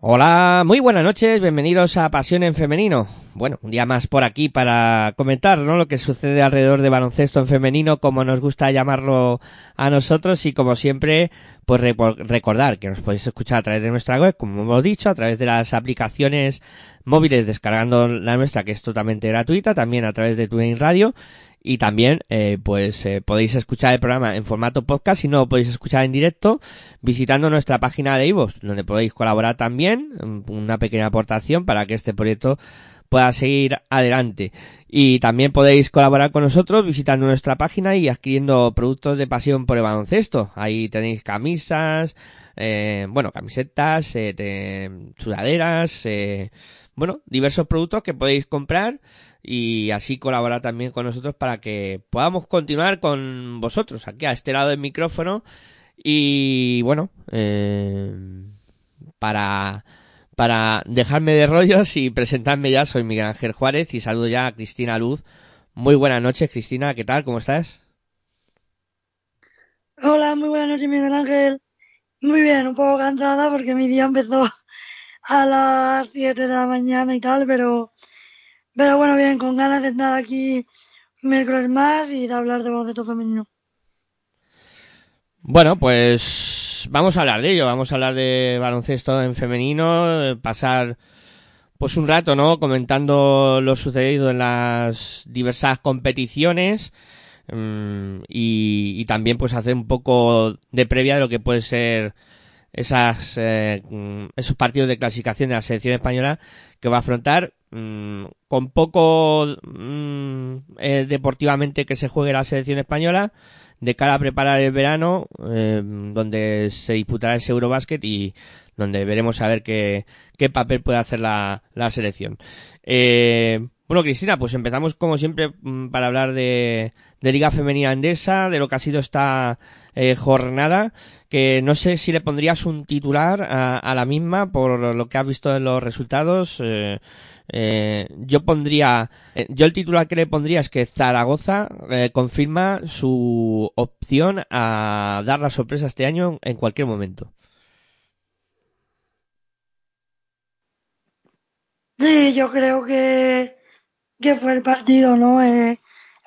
Hola, muy buenas noches, bienvenidos a Pasión en Femenino. Bueno, un día más por aquí para comentar, ¿no? Lo que sucede alrededor de baloncesto en femenino, como nos gusta llamarlo a nosotros y como siempre, pues recordar que nos podéis escuchar a través de nuestra web, como hemos dicho, a través de las aplicaciones móviles descargando la nuestra que es totalmente gratuita, también a través de TuneIn Radio y también eh, pues eh, podéis escuchar el programa en formato podcast. Si no lo podéis escuchar en directo visitando nuestra página de iVoox donde podéis colaborar también una pequeña aportación para que este proyecto pueda seguir adelante. Y también podéis colaborar con nosotros visitando nuestra página y adquiriendo productos de pasión por el baloncesto. Ahí tenéis camisas eh, bueno camisetas eh, sudaderas eh, bueno diversos productos que podéis comprar y así colaborar también con nosotros para que podamos continuar con vosotros aquí a este lado del micrófono. Y bueno eh, para para dejarme de rollos y presentarme ya soy Miguel Ángel Juárez y saludo ya a Cristina Luz. Muy buenas noches Cristina qué tal cómo estás hola muy buenas noches Miguel Ángel. Muy bien un poco cansada porque mi día empezó a las 7 de la mañana y tal pero pero bueno, bien, con ganas de estar aquí miércoles más y de hablar de baloncesto femenino. Bueno, pues vamos a hablar de ello, vamos a hablar de baloncesto en femenino, pasar pues un rato, ¿no? Comentando lo sucedido en las diversas competiciones mm, y, también pues hacer un poco de previa de lo que puede ser esas, eh, esos partidos de clasificación de la selección española que va a afrontar Mm, con poco mm, eh, deportivamente que se juegue la selección española de cara a preparar el verano eh, donde se disputará ese Eurobasket y donde veremos a ver qué, qué papel puede hacer la, la selección. Eh, bueno, Cristina, pues empezamos como siempre mm, para hablar de, de Liga Femenina Andesa, de lo que ha sido esta jornada, que no sé si le pondrías un titular a, la misma por lo que has visto en los resultados. Eh, eh, yo pondría, eh, yo el titular que le pondría es que Zaragoza confirma su opción a dar la sorpresa este año en cualquier momento. Sí, yo creo que, que fue el partido, ¿no? El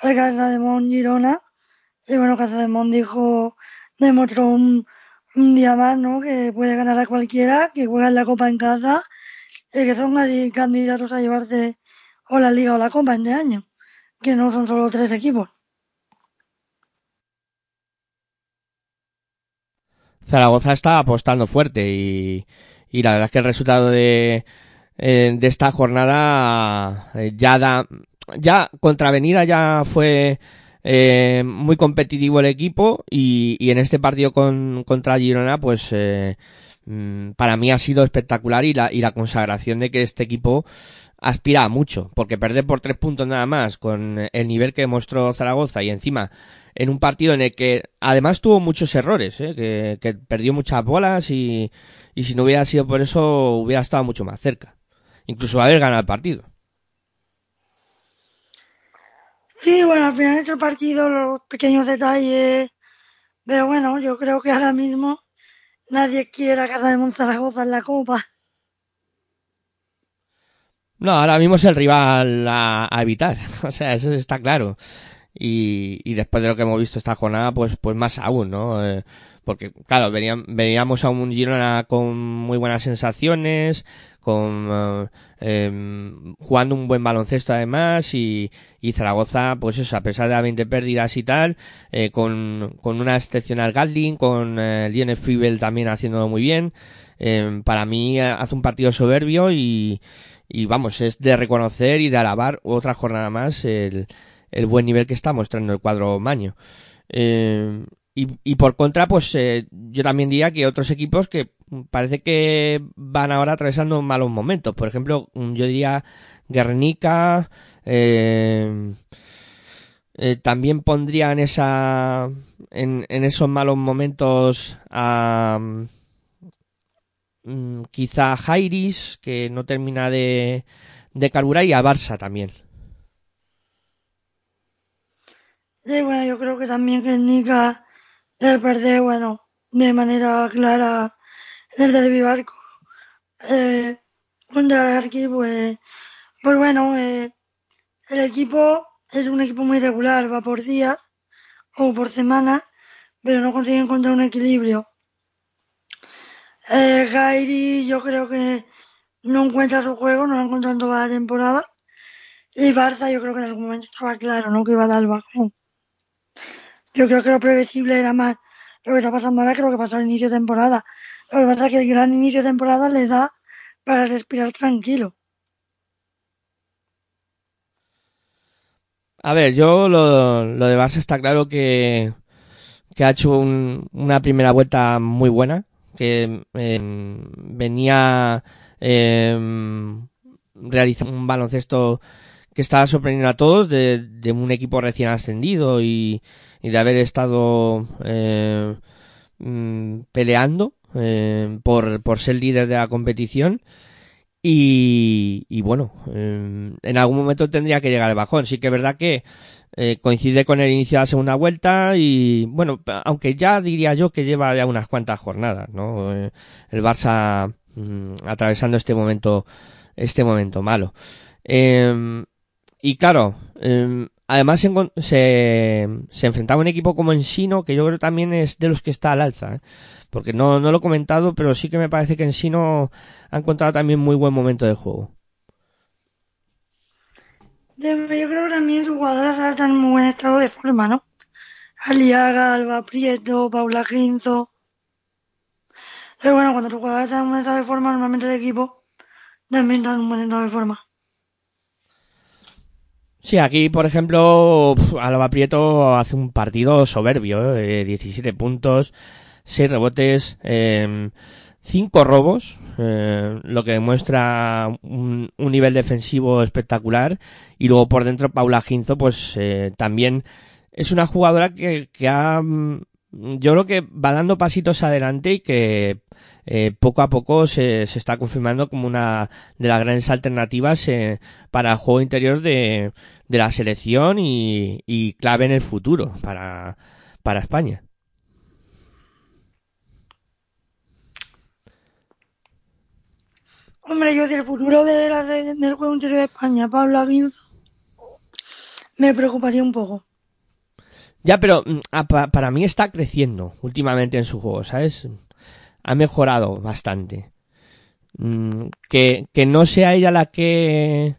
Casa de Mon Girona. Y bueno, Casa de Mon dijo, demostró un, un día más, ¿no? Que puede ganar a cualquiera, que juega en la Copa en casa que son candidatos a llevarse o la Liga o la Copa en este año, que no son solo tres equipos. Zaragoza está apostando fuerte y, y la verdad es que el resultado de, eh, de esta jornada eh, ya da, ya contravenida ya fue eh, muy competitivo el equipo y, y en este partido con, contra Girona pues eh, Mm, para mí ha sido espectacular y la, y la consagración de que este equipo aspira a mucho, porque perder por tres puntos nada más con el nivel que mostró Zaragoza y encima en un partido en el que además tuvo muchos errores, ¿eh? que, que, perdió muchas bolas y, y si no hubiera sido por eso hubiera estado mucho más cerca, incluso haber ganado el partido. Sí, bueno, al final el partido, los pequeños detalles, pero bueno, yo creo que ahora mismo nadie quiere a Casa de Monzaragoza en la Copa. No, ahora mismo es el rival a, a evitar, o sea, eso está claro. Y, y, después de lo que hemos visto esta jornada, pues, pues más aún, ¿no? Eh, porque claro, veníamos a un Girona con muy buenas sensaciones, con eh, em, jugando un buen baloncesto además y, y Zaragoza, pues eso, a pesar de las 20 pérdidas y tal, eh, con, con una excepcional Gatling, con eh, Lionel también haciéndolo muy bien. Em, para mí hace un partido soberbio y, y vamos, es de reconocer y de alabar otra jornada más el, el buen nivel que está mostrando el cuadro Maño. Eh, y, por contra, pues eh, yo también diría que otros equipos que parece que van ahora atravesando malos momentos. Por ejemplo, yo diría Guernica, eh, eh, también pondría en esa en, esos malos momentos a mm, quizá a Jairis que no termina de, de carburar y a Barça también. Sí, bueno, yo creo que también Guernica el perder, bueno, de manera clara el del Barco eh, contra el Arqui, pues, pues bueno, eh, el equipo es un equipo muy regular, va por días o por semanas, pero no consigue encontrar un equilibrio. Eh, Gairi yo creo que no encuentra su juego, no lo ha encontrado en toda la temporada. Y Barça yo creo que en algún momento estaba claro, ¿no? Que iba a dar el bajón. Yo creo que lo previsible era más lo que está pasando ahora que lo que pasó al inicio de temporada. Lo que pasa es que el gran inicio de temporada le da para respirar tranquilo. A ver, yo lo, lo de Barça está claro que, que ha hecho un, una primera vuelta muy buena, que eh, venía eh, realizando un baloncesto que estaba sorprendiendo a todos de, de un equipo recién ascendido y, y de haber estado eh, mm, peleando eh, por, por ser líder de la competición. Y, y bueno, eh, en algún momento tendría que llegar el bajón. Sí que es verdad que eh, coincide con el inicio de la segunda vuelta y bueno, aunque ya diría yo que lleva ya unas cuantas jornadas, ¿no? Eh, el Barça mm, atravesando este momento, este momento malo. Eh, y claro, eh, Además se, enfrentaba a un equipo como Ensino, que yo creo también es de los que está al alza, ¿eh? porque no, no lo he comentado, pero sí que me parece que Ensino ha encontrado también muy buen momento de juego. Yo creo que también sus jugadores están en muy buen estado de forma, ¿no? Aliaga, Alba Prieto, Paula Ginzo. Pero bueno, cuando los jugadores están en un estado de forma, normalmente el equipo también está en un buen estado de forma. Sí, aquí, por ejemplo, Alba Prieto hace un partido soberbio, eh, 17 puntos, 6 rebotes, eh, 5 robos, eh, lo que demuestra un, un, nivel defensivo espectacular. Y luego por dentro Paula Ginzo, pues eh, también es una jugadora que, que ha, mm, yo creo que va dando pasitos adelante y que eh, poco a poco se, se, está confirmando como una de las grandes alternativas eh, para el juego interior de, de la selección y, y, clave en el futuro para, para España. Hombre, yo si el futuro de la, del juego interior de España, Pablo Aguinzo, me preocuparía un poco. Ya, pero mm, para mí está creciendo últimamente en su juego, ¿sabes? Ha mejorado bastante. Mm, que, que no sea ella la que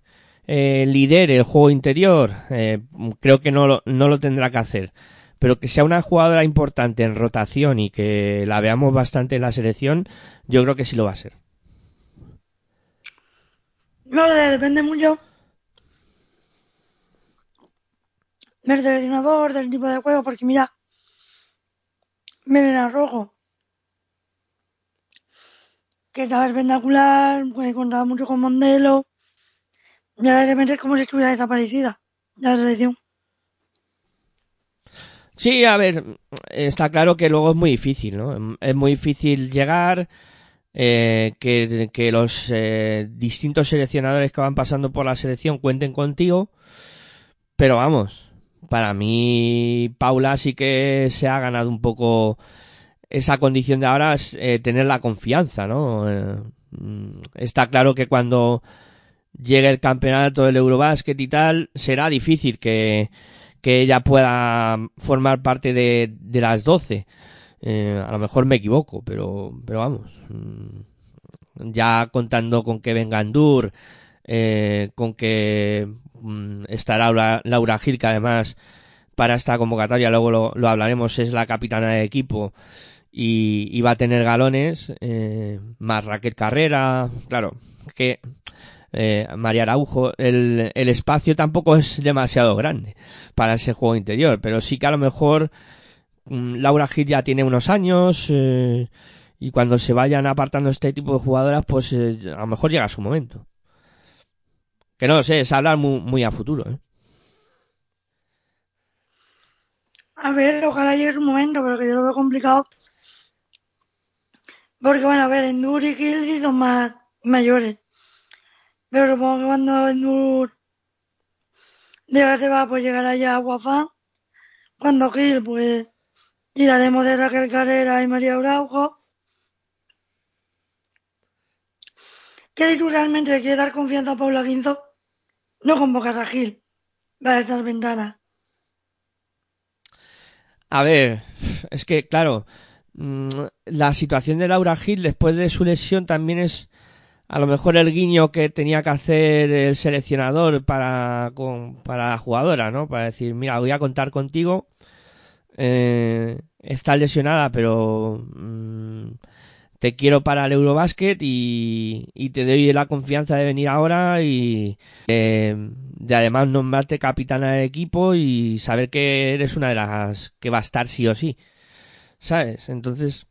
eh, lidere el juego interior, eh, creo que no lo, no lo tendrá que hacer. Pero que sea una jugadora importante en rotación y que la veamos bastante en la selección, yo creo que sí lo va a ser. No, depende mucho del seleccionador, del tipo de juego, porque mira, Melena Rojo que estaba espectacular, pues contaba mucho con Mondelo, y ahora de repente es como si estuviera desaparecida de la selección. Sí, a ver, está claro que luego es muy difícil, ¿no? Es muy difícil llegar, eh, que, que, los eh, distintos seleccionadores que van pasando por la selección cuenten contigo, pero vamos, para mí Paula sí que se ha ganado un poco esa condición de ahora es eh, tener la confianza, ¿no? Eh, mm, está claro que cuando llegue el campeonato del Eurobasket y tal, será difícil que, que ella pueda formar parte de, de las 12. Eh, a lo mejor me equivoco, pero, pero vamos. Mm, ya contando con que venga Andur, con que mm, estará Laura, Gil, que además para esta convocatoria, luego lo, hablaremos, es la capitana de equipo y, va a tener galones, eh, más Raquel Carrera, claro, que eh, María Araujo, el, el espacio tampoco es demasiado grande para ese juego interior, pero sí que a lo mejor mm, Laura Gil ya tiene unos años eh, y cuando se vayan apartando este tipo de jugadoras, pues a lo mejor llega su momento. Que no lo sé, es hablar muy, muy a futuro. A ver, ojalá llegue su momento, pero que yo lo veo complicado. Porque, bueno, a ver, Endur y Gil son más mayores. Pero supongo que cuando Endur de se va, pues llegar allá a Guafán. Cuando Gil, pues tiraremos de Raquel Carrera y María Araujo. ¿Qué tú realmente le quieres dar confianza a Paula Quinzo? No convocas a Gil para estas ventanas. A ver, es que, claro, la situación de Laura Gil después de su lesión también es a lo mejor el guiño que tenía que hacer el seleccionador para, para la jugadora, ¿no? Para decir, mira, voy a contar contigo. Eh, está lesionada, pero mm, te quiero para el Eurobasket y, y, te doy la confianza de venir ahora y eh, de además nombrarte capitana del equipo y saber que eres una de las que va a estar sí o sí. ¿Sabes? Entonces,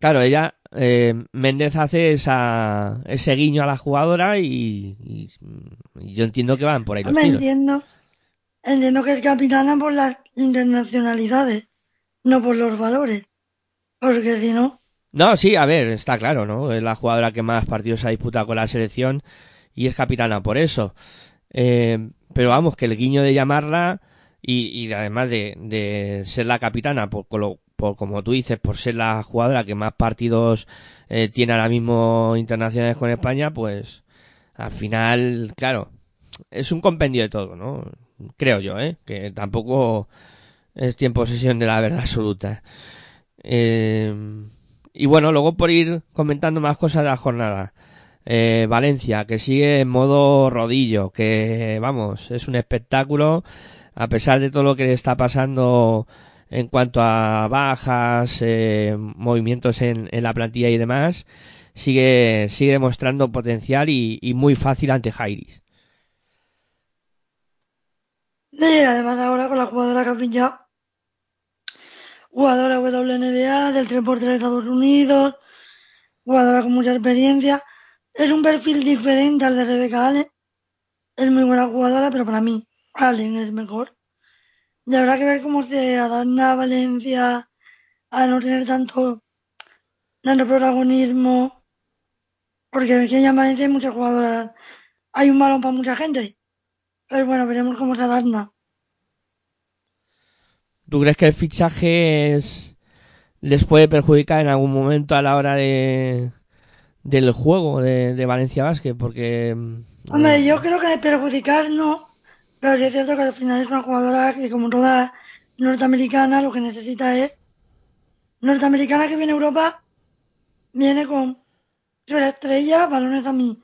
claro, ella, eh, Méndez hace esa, ese guiño a la jugadora y, yo entiendo que van por ahí los Me entiendo. Entiendo que es capitana por las internacionalidades, no por los valores. Porque si no, no, sí, a ver, está claro, ¿no? Es la jugadora que más partidos ha disputado con la selección y es capitana por eso. Eh, pero vamos, que el guiño de llamarla y, y además de, de, ser la capitana, por, por, como tú dices, por ser la jugadora que más partidos eh, tiene ahora mismo internacionales con España, pues al final, claro, es un compendio de todo, ¿no? Creo yo, ¿eh? Que tampoco es tiempo sesión de la verdad absoluta. Eh, y bueno, luego por ir comentando más cosas de la jornada. Eh, Valencia, que sigue en modo rodillo, que vamos, es un espectáculo, a pesar de todo lo que le está pasando en cuanto a bajas, eh, movimientos en, la plantilla y demás, sigue, sigue demostrando potencial y, muy fácil ante Jairis. Además ahora con la jugadora que ha jugadora WNBA del 3 de Estados Unidos, jugadora con mucha experiencia. Es un perfil diferente al de Rebeca Allen. Es muy buena jugadora, pero para mí Allen es mejor. Y habrá que ver cómo se adapta a Valencia a no tener tanto, tanto protagonismo. Porque aquí en Valencia hay muchas jugadoras. Hay un balón para mucha gente. Pero bueno, veremos cómo se adapta. ¿Tú crees que el fichaje les puede perjudicar en algún momento a la hora de del juego de, Valencia Basket? Porque... Mm, Hombre, yo creo que perjudicar no, pero sí es cierto que al final es una jugadora que como toda norteamericana lo que necesita es norteamericana que viene a Europa, viene con su estrella, balones a mí.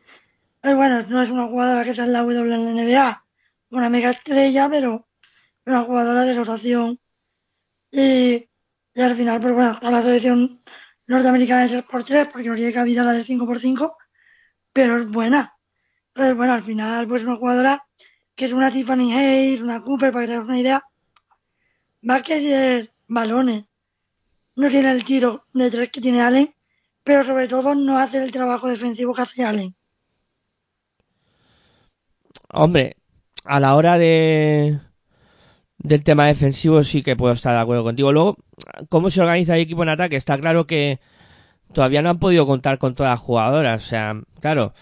Pero bueno, no es una jugadora que sea en la WNBA, una mega estrella, pero una jugadora de rotación y, y al final, pues bueno, está la selección norteamericana de 3x3 porque no tiene cabida la del 5x5, pero es buena. Pero bueno, al final, pues una jugadora que es una Tiffany Hayes, una Cooper, para que tengas una idea, va a querer balones. No tiene el tiro de tres que tiene Allen, pero sobre todo no hace el trabajo defensivo que hace Allen. Hombre, a la hora de, del tema defensivo sí que puedo estar de acuerdo contigo. Luego, ¿cómo se organiza el equipo en ataque? Está claro que todavía no han podido contar con todas las jugadoras. O sea, claro,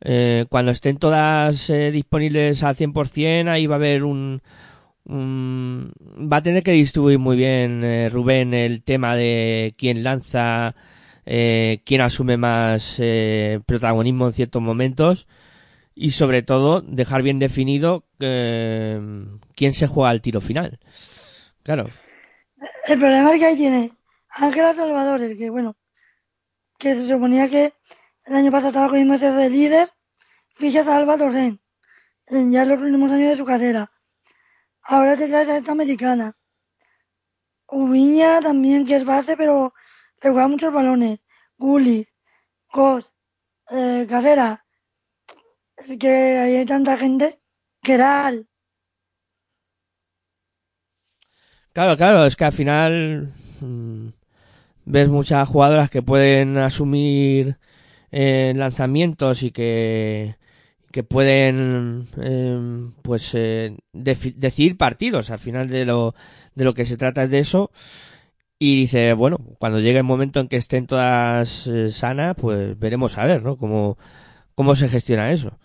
eh, cuando estén todas eh, disponibles al 100%, ahí va a haber un, va a tener que distribuir muy bien eh, Rubén el tema de quién lanza, quién asume más protagonismo en ciertos momentos y sobre todo dejar bien definido quién se juega al tiro final. Claro. El problema es que ahí tiene Ángela Salvadores, que bueno, que se suponía que el año pasado estaba con el de líder, ficha Salva Torrent, en ya los últimos años de su carrera. Ahora te traes a esta americana. Ubiña también, que es base, pero le juega muchos balones. Gulli, Cos, eh, Carrera. Es que hay tanta gente. Keral. Claro, claro, es que al final mm, ves muchas jugadoras que pueden asumir eh, lanzamientos y que que pueden eh, pues eh, decidir partidos al final de lo de lo que se trata es de eso. Y dice bueno cuando llegue el momento en que estén todas eh, sanas pues veremos a ver no cómo cómo se gestiona eso.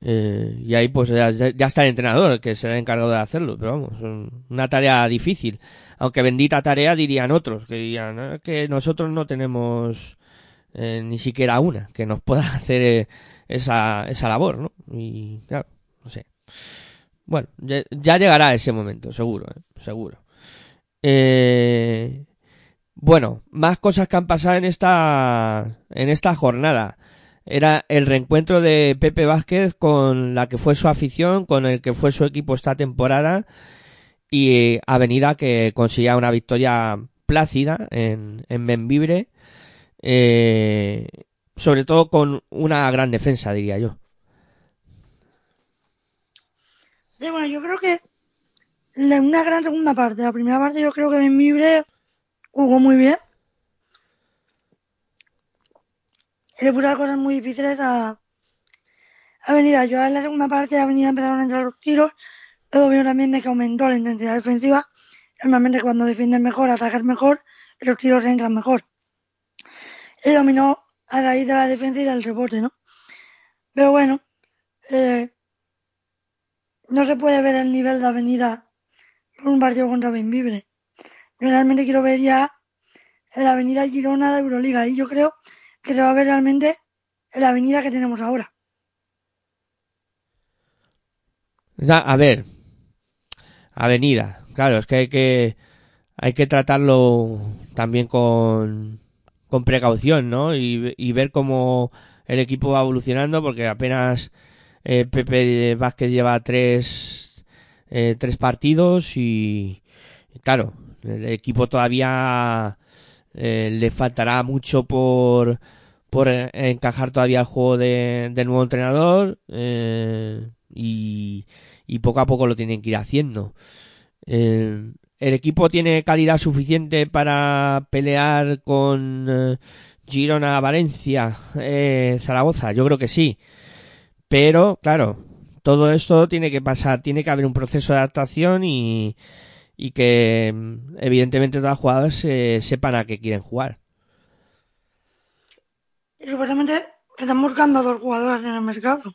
Eh, y ahí pues ya, está el entrenador que será encargado de hacerlo pero vamos una tarea difícil. Aunque bendita tarea dirían otros que dirían ah, que nosotros no tenemos eh, ni siquiera una que nos pueda hacer esa, esa labor, ¿no? Y claro, no sé. Bueno, ya, llegará ese momento, seguro, ¿eh? seguro. Eh, bueno, más cosas que han pasado en esta, en esta jornada. Era el reencuentro de Pepe Vázquez con la que fue su afición, con el que fue su equipo esta temporada y Avenida que conseguía una victoria plácida en, en Benvibre. Eh, sobre todo con una gran defensa, diría yo. bueno, yo creo que una gran segunda parte. La primera parte yo creo que Benvibre jugó muy bien. le puso cosas muy difíciles a Avenida. Yo en la segunda parte Avenida empezaron a entrar los tiros. Luego veo también de que aumentó la intensidad defensiva. Normalmente cuando defienden mejor, atacan mejor, los tiros entran mejor. Y dominó a raíz de la defensa y del rebote, ¿no? Pero bueno, eh, no se puede ver el nivel de avenida por un partido contra Benvibre. Yo realmente quiero ver ya la avenida Girona de Euroliga y yo creo que se va a ver realmente en la avenida que tenemos ahora. a ver, avenida, claro, es que hay que hay que tratarlo también con con precaución, ¿no? Y, ver cómo el equipo va evolucionando, porque apenas eh, Pepe Vázquez lleva tres, eh, tres partidos y, claro, el equipo todavía eh, le faltará mucho por, por encajar todavía el juego de, nuevo entrenador y, y poco a poco lo tienen que ir haciendo. ¿El equipo tiene calidad suficiente para pelear con eh, Girona, Valencia, eh, Zaragoza? Yo creo que sí. Pero, claro, todo esto tiene que pasar, tiene que haber un proceso de adaptación y, que mm, evidentemente todas las jugadoras eh, sepan a qué quieren jugar. Y supuestamente están buscando a dos jugadoras en el mercado.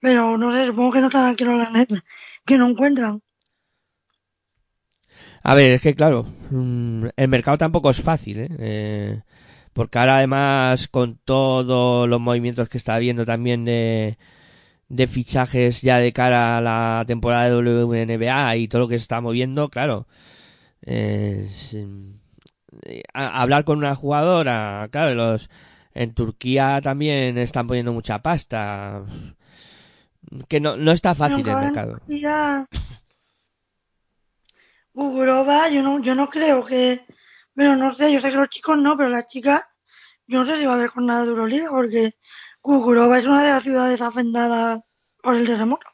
Pero no sé, supongo que no están la que no encuentran. A ver, es que claro, mm, el mercado tampoco es fácil, ¿eh? ¿eh? porque ahora además con todos los movimientos que está habiendo también de, de fichajes ya de cara a la temporada de WNBA y todo lo que se está moviendo, claro, eh, hablar con una jugadora, claro, los en Turquía también están poniendo mucha pasta, que no, no está fácil el mercado. Gugurova, yo no, yo no creo que, bueno, no sé, yo sé que los chicos no, pero las chicas, yo no sé si va a haber jornada de Euroliga, porque Gugurova es una de las ciudades afectadas por el terremoto.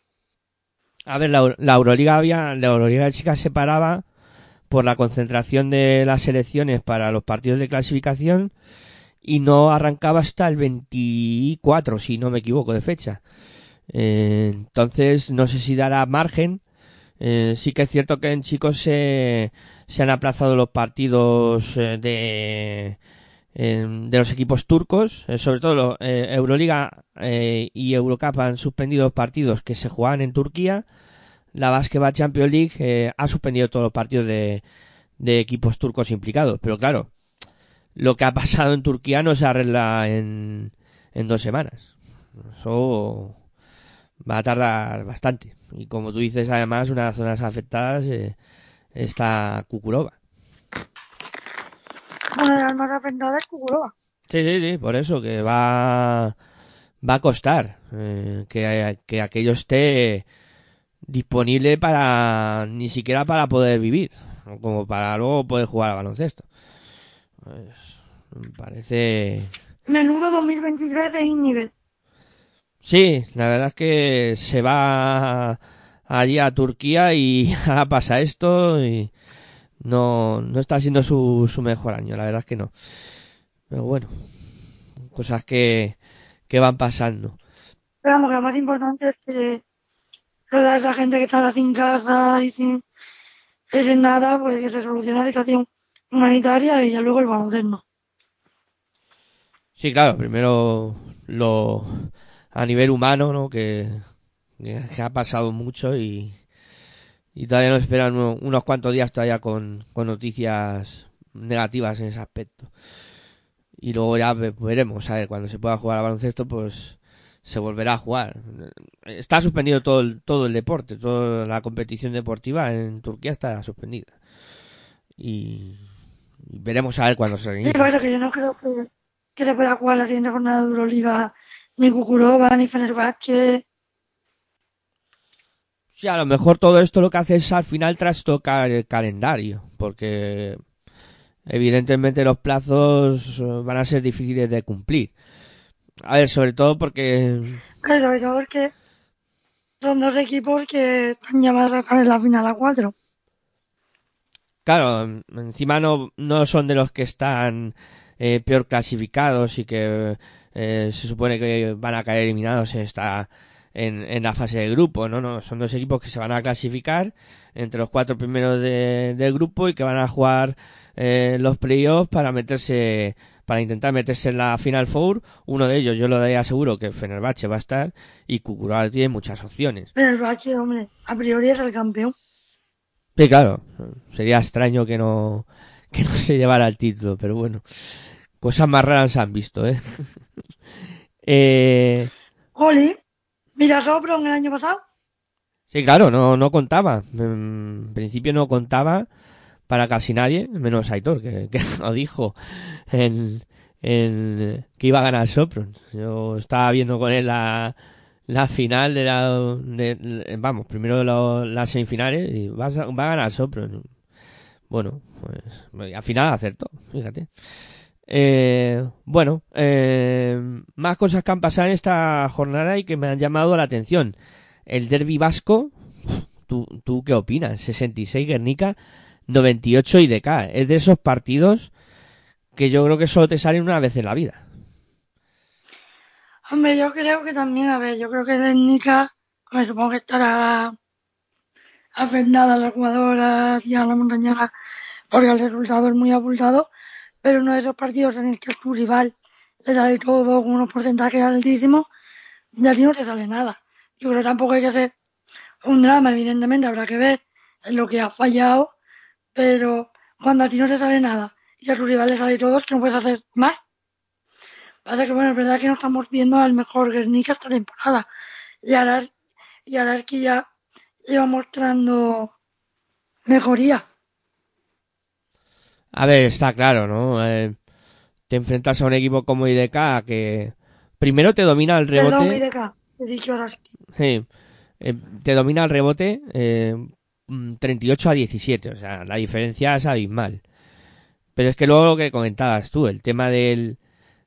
A ver, la, la Euroliga había, la Euroliga de chicas se paraba por la concentración de las selecciones para los partidos de clasificación y no arrancaba hasta el 24, si no me equivoco, de fecha. Eh, entonces, no sé si dará margen eh, sí que es cierto que en chicos se, han aplazado los partidos eh, de, de los equipos turcos, eh, sobre todo Euroliga y Eurocup han suspendido los partidos que se jugaban en Turquía. La Basketball Champions League ha suspendido todos los partidos de, de equipos turcos implicados. Pero claro, lo que ha pasado en Turquía no se arregla en, en dos semanas. Eso va a tardar bastante. Y como tú dices, además, una de las zonas afectadas eh, está Cucuroba. una de las más afectadas es Kukurova. Sí, sí, sí, por eso que va, va a costar eh, que, que aquello esté disponible para ni siquiera para poder vivir, como para luego poder jugar al baloncesto. Pues, me parece. Menudo 2023 de Innivet. Sí, la verdad es que se va allí a Turquía y ahora pasa esto y no, no está siendo su, su mejor año, la verdad es que no. Pero bueno, cosas que, que van pasando. Pero vamos, lo más importante es que toda esa gente que está sin casa y sin sin nada, pues que se solucione la situación humanitaria y ya luego el baloncesto. Sí, claro, primero lo a nivel humano, ¿no? Que, ha pasado mucho y, todavía nos esperan uno- unos cuantos días todavía con, con noticias negativas en ese aspecto. Y luego ya ve- veremos, a ver, cuando se pueda jugar al baloncesto, pues se volverá a jugar. Está suspendido todo el, todo el deporte, toda la competición deportiva en Turquía está suspendida. Y, veremos a ver cuándo se Sí, reinicia. pero que yo no creo que se pueda jugar la siguiente jornada de Euroliga ni Kukurova ni Fenerbahce. Sí, a lo mejor todo esto lo que hace es al final trastocar el calendario, porque evidentemente los plazos eh, van a ser difíciles de cumplir. A ver, sobre todo porque Pero sobre todo es que son dos equipos que están llamados a estar en la final a cuatro. Claro, en- encima no, no son de los que están eh, peor clasificados y que eh, se supone que van a caer eliminados en esta en, en la fase de grupo, no, no, son dos equipos que se van a clasificar entre los cuatro primeros de- del grupo y que van a jugar eh, los playoffs para meterse para intentar meterse en la Final Four. Uno de ellos yo lo daría seguro que Fenerbahce va a estar y Kukurova tiene muchas opciones. Fenerbahce, hombre, a priori es el campeón. Sí, claro. Sería extraño que no, que no se llevara el título, pero bueno. Cosas más raras se han visto, ¿eh? eh Oli, mira Sopron el año pasado. sí, claro, no, no contaba. En principio no contaba para casi nadie, menos Aitor, que, que lo dijo en, en que iba a ganar Sopron. Yo estaba viendo con él la, la final de la, de- vamos, primero lo- las semifinales y va a, va a ganar Sopron. Bueno, pues al final acertó, fíjate. Eh, bueno, eh, más cosas que han pasado en esta jornada y que me han llamado la atención. El derby vasco, ¿tú, tú qué opinas? 66 Guernica, 98 IDK. Es de esos partidos que yo creo que solo te salen una vez en la vida. Hombre, yo creo que también, a ver, yo creo que el Nica, pues supongo que estará afectada a las jugadoras y a la montañera porque el resultado es muy abultado, pero uno de esos partidos en el que tu rival le sale todo con unos porcentajes altísimos, de ti no te sale nada. Yo creo que tampoco hay que hacer un drama, evidentemente habrá que ver en lo que ha fallado, pero cuando a ti no te sale nada y a tu rival le sale todo, es que no puedes hacer más. Pasa que bueno, es verdad que no estamos viendo al mejor Guernica esta temporada. Y ahora, y ahora es que ya lleva mostrando mejoría. A ver, está claro, ¿no? Eh, te enfrentas a un equipo como IDK que primero te domina el rebote. Perdón, IDK, he dicho ahora sí. Eh, te domina el rebote eh, mm, 38 a 17, o sea, la diferencia es abismal. Pero es que luego lo que comentabas tú, el tema del,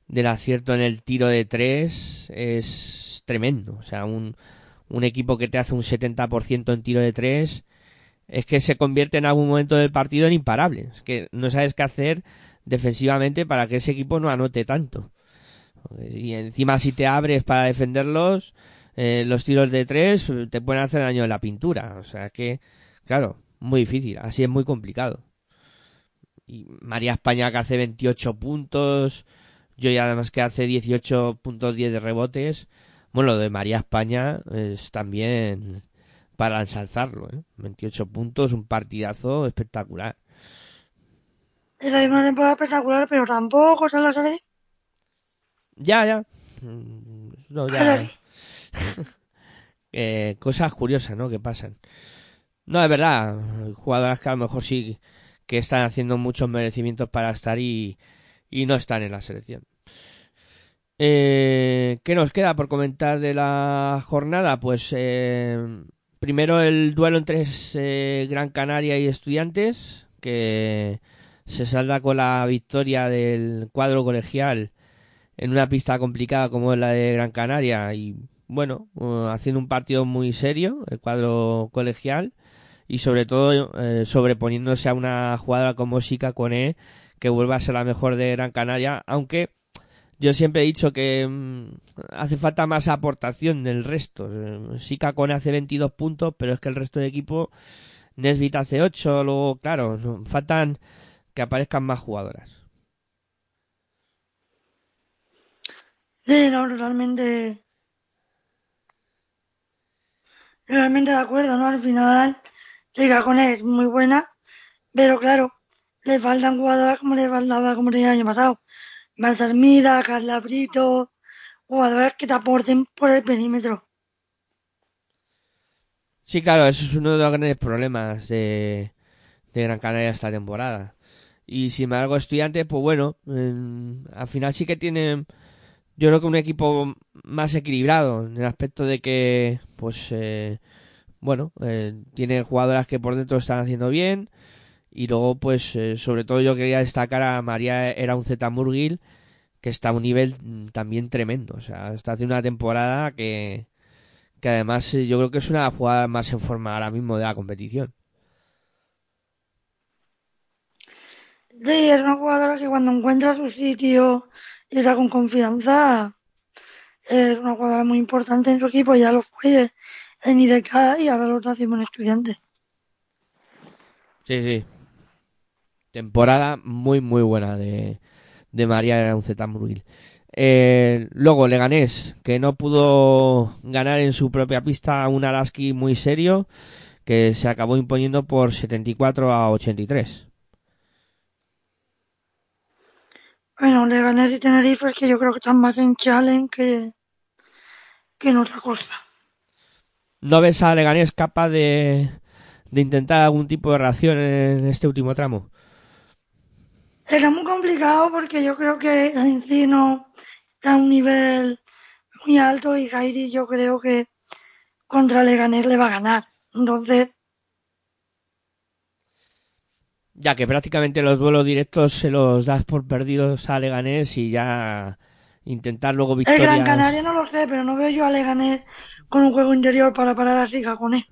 del acierto en el tiro de tres es tremendo. O sea, un, un equipo que te hace un 70% en tiro de tres es que se convierte en algún momento del partido en imparable. Es que no sabes qué hacer defensivamente para que ese equipo no anote tanto. Y encima si te abres para defenderlos, eh, los tiros de tres eh, te pueden hacer daño en la pintura. O sea que, claro, muy difícil. Así es muy complicado. Y María España que hace 28 puntos. Yo ya además que hace 18.10 de rebotes. Bueno, lo de María España es también para ensalzarlo. ¿eh? 28 puntos, un partidazo espectacular. Es una temporada espectacular, pero tampoco se la sale. Ya, ya. Mm, No, ya. Eh, cosas curiosas, ¿no? Que pasan. No, es verdad. Jugadoras que a lo mejor sí que están haciendo muchos merecimientos para estar y, y no están en la selección. Eh, ¿Qué nos queda por comentar de la jornada? Pues eh, primero el duelo entre eh, Gran Canaria y Estudiantes, que se salda con la victoria del cuadro colegial en una pista complicada como es la de Gran Canaria. Y bueno, uh, haciendo un partido muy serio, el cuadro colegial y sobre todo eh, sobreponiéndose a una jugadora como Sika Cone que vuelva a ser la mejor de Gran Canaria, aunque yo siempre he dicho que mm, hace falta más aportación del resto. Sika Cone hace 22 puntos, pero es que el resto del equipo, Nesbit hace 8, luego, claro, faltan que aparezcan más jugadoras. Sí, no, realmente realmente de acuerdo, ¿no? Al final, Liga con es muy buena, pero claro, le faltan jugadoras como le faltaba como el año pasado. Armida, Carla Brito, jugadoras que te aporten por el perímetro. Sí, claro, eso es uno de los grandes problemas de, de Gran Canaria esta temporada. Y sin embargo, estudiantes, pues bueno, al final sí que tienen yo creo que un equipo más equilibrado en el aspecto de que, pues, eh, bueno, eh, tiene jugadoras que por dentro están haciendo bien y luego, pues, eh, sobre todo yo quería destacar a María era un Z Murgil que está a un nivel también tremendo, o sea, está haciendo una temporada que, que además yo creo que es una jugada más en forma ahora mismo de la competición. Sí, es una jugadora que cuando encuentra su sitio y era con confianza es una jugadora muy importante en su equipo, ya lo fue en IDK y ahora lo está haciendo en estudiante. Sí, sí. Temporada muy, muy buena de, de María Unceta Murguil. Eh, luego Leganés, que no pudo ganar en su propia pista un Alaski muy serio, que se acabó imponiendo por 74 a 83. Bueno, Leganés y Tenerife es que yo creo que están más en challenge que, que en otra cosa. ¿No ves a Leganés capaz de, de intentar algún tipo de reacción en este último tramo? Era muy complicado porque yo creo que Encino está a un nivel muy alto y Gairi yo creo que contra Leganés le va a ganar. Entonces, ya que prácticamente los duelos directos se los das por perdidos a Leganés y ya intentar luego victorias. El Gran Canaria no lo sé, pero no veo yo a Leganés con un juego interior para parar a Siga con él.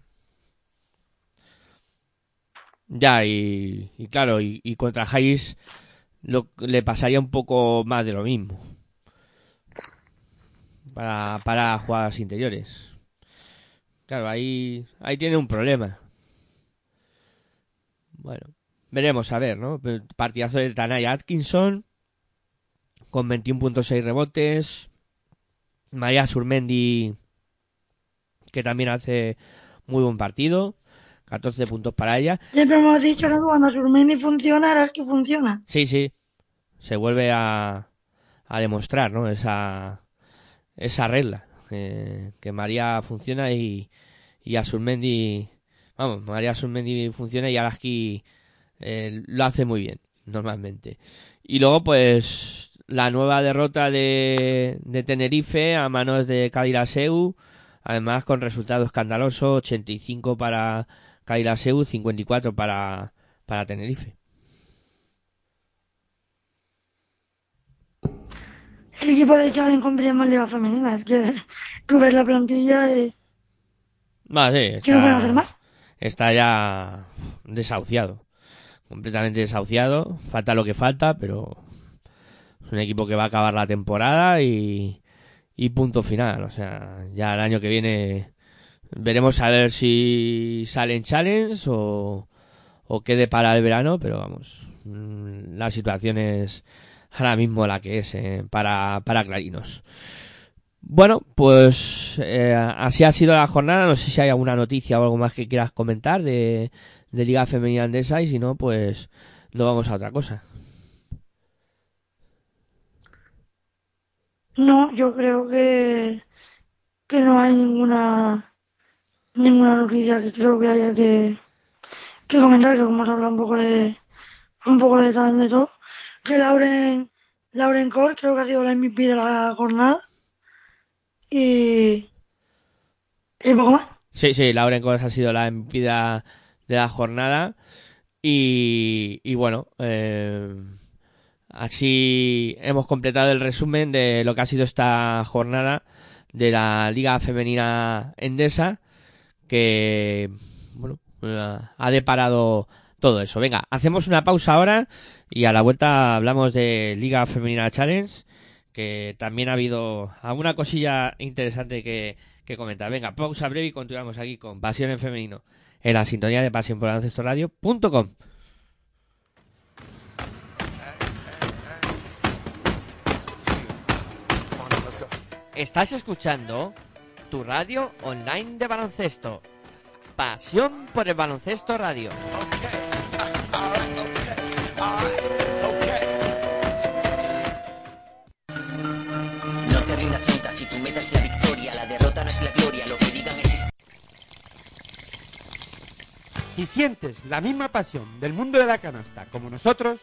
Ya, y, claro, y, contra Jais lo, le pasaría un poco más de lo mismo. Para, para jugadas interiores. Claro, ahí, ahí tiene un problema. Bueno. Veremos a ver, ¿no? Partidazo de Tanaya Atkinson con 21.6 rebotes. María Surmendi que también hace muy buen partido. 14 puntos para ella. Siempre hemos dicho que cuando Surmendi funciona, es que funciona. Sí, sí. Se vuelve a, a demostrar, ¿no? Esa, esa regla. que María funciona y, y a Surmendi. Vamos, María Surmendi funciona y Araski eh, lo hace muy bien, normalmente. Y luego, pues, la nueva derrota de, de Tenerife a manos de Seu además con resultado escandaloso, 85 para Seu 54 para, para Tenerife. El equipo de Challenge comprimos Liga Femenina, es que tú ves la plantilla y... Ah, sí, está, no hacer más? Está ya desahuciado completamente desahuciado. Falta lo que falta, pero es un equipo que va a acabar la temporada y, y punto final. O sea, ya el año que viene veremos a ver si salen challenge o, o quede para el verano, pero vamos, mm, la situación es ahora mismo la que es eh, para, para Clarinos. Bueno, pues eh, así ha sido la jornada. No sé si hay alguna noticia o algo más que quieras comentar de, de Liga Femenina Andesa y si no, pues no vamos a otra cosa. No, yo creo que, que no hay ninguna ninguna noticia que creo que haya que, que comentar, que como se habla un poco de, un poco de, de todo. Que Lauren, Lauren Cole creo que ha sido la MVP de la jornada. Y, y poco más. Sí, sí, Lauren Cole ha sido la MVP de la, jornada. Y, y bueno, eh, así hemos completado el resumen de lo que ha sido esta jornada de la Liga Femenina Endesa, que bueno, ha deparado todo eso. Venga, hacemos una pausa ahora y a la vuelta hablamos de Liga Femenina Challenge, que también ha habido alguna cosilla interesante que, que comentar. Venga, pausa breve y continuamos aquí con Pasión en Femenino en la sintonía de Pasión por Radio.com. Estás escuchando tu radio online de baloncesto. Pasión por el baloncesto radio. Meta es la victoria, la derrota no es la gloria, lo que digan es Si sientes la misma pasión del mundo de la canasta como nosotros,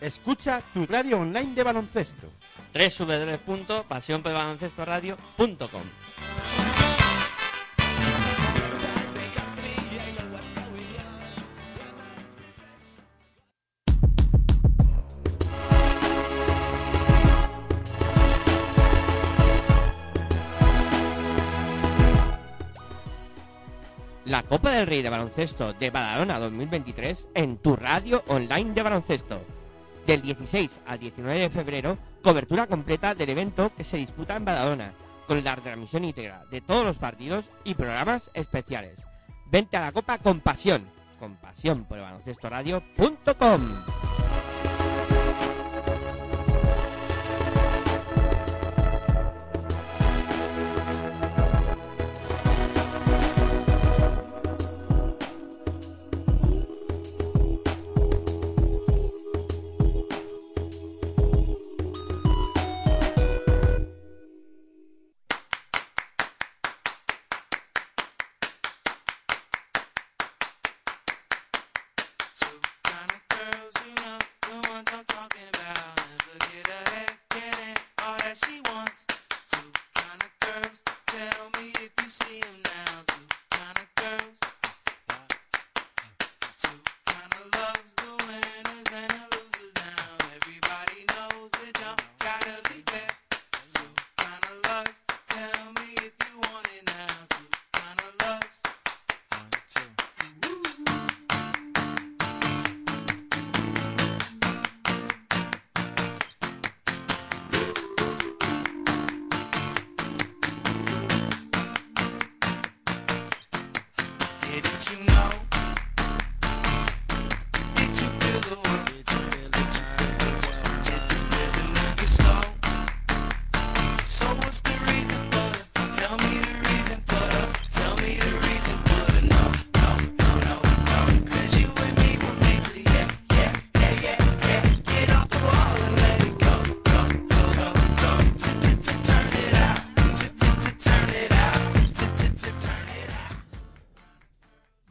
escucha tu radio online de baloncesto. www.pasionporbaloncestoradio.com Copa del Rey de Baloncesto de Badalona 2023 en tu radio online de baloncesto. Del 16 al 19 de febrero, cobertura completa del evento que se disputa en Badalona, con la transmisión íntegra de todos los partidos y programas especiales. Vente a la Copa con pasión, con pasión por el baloncesto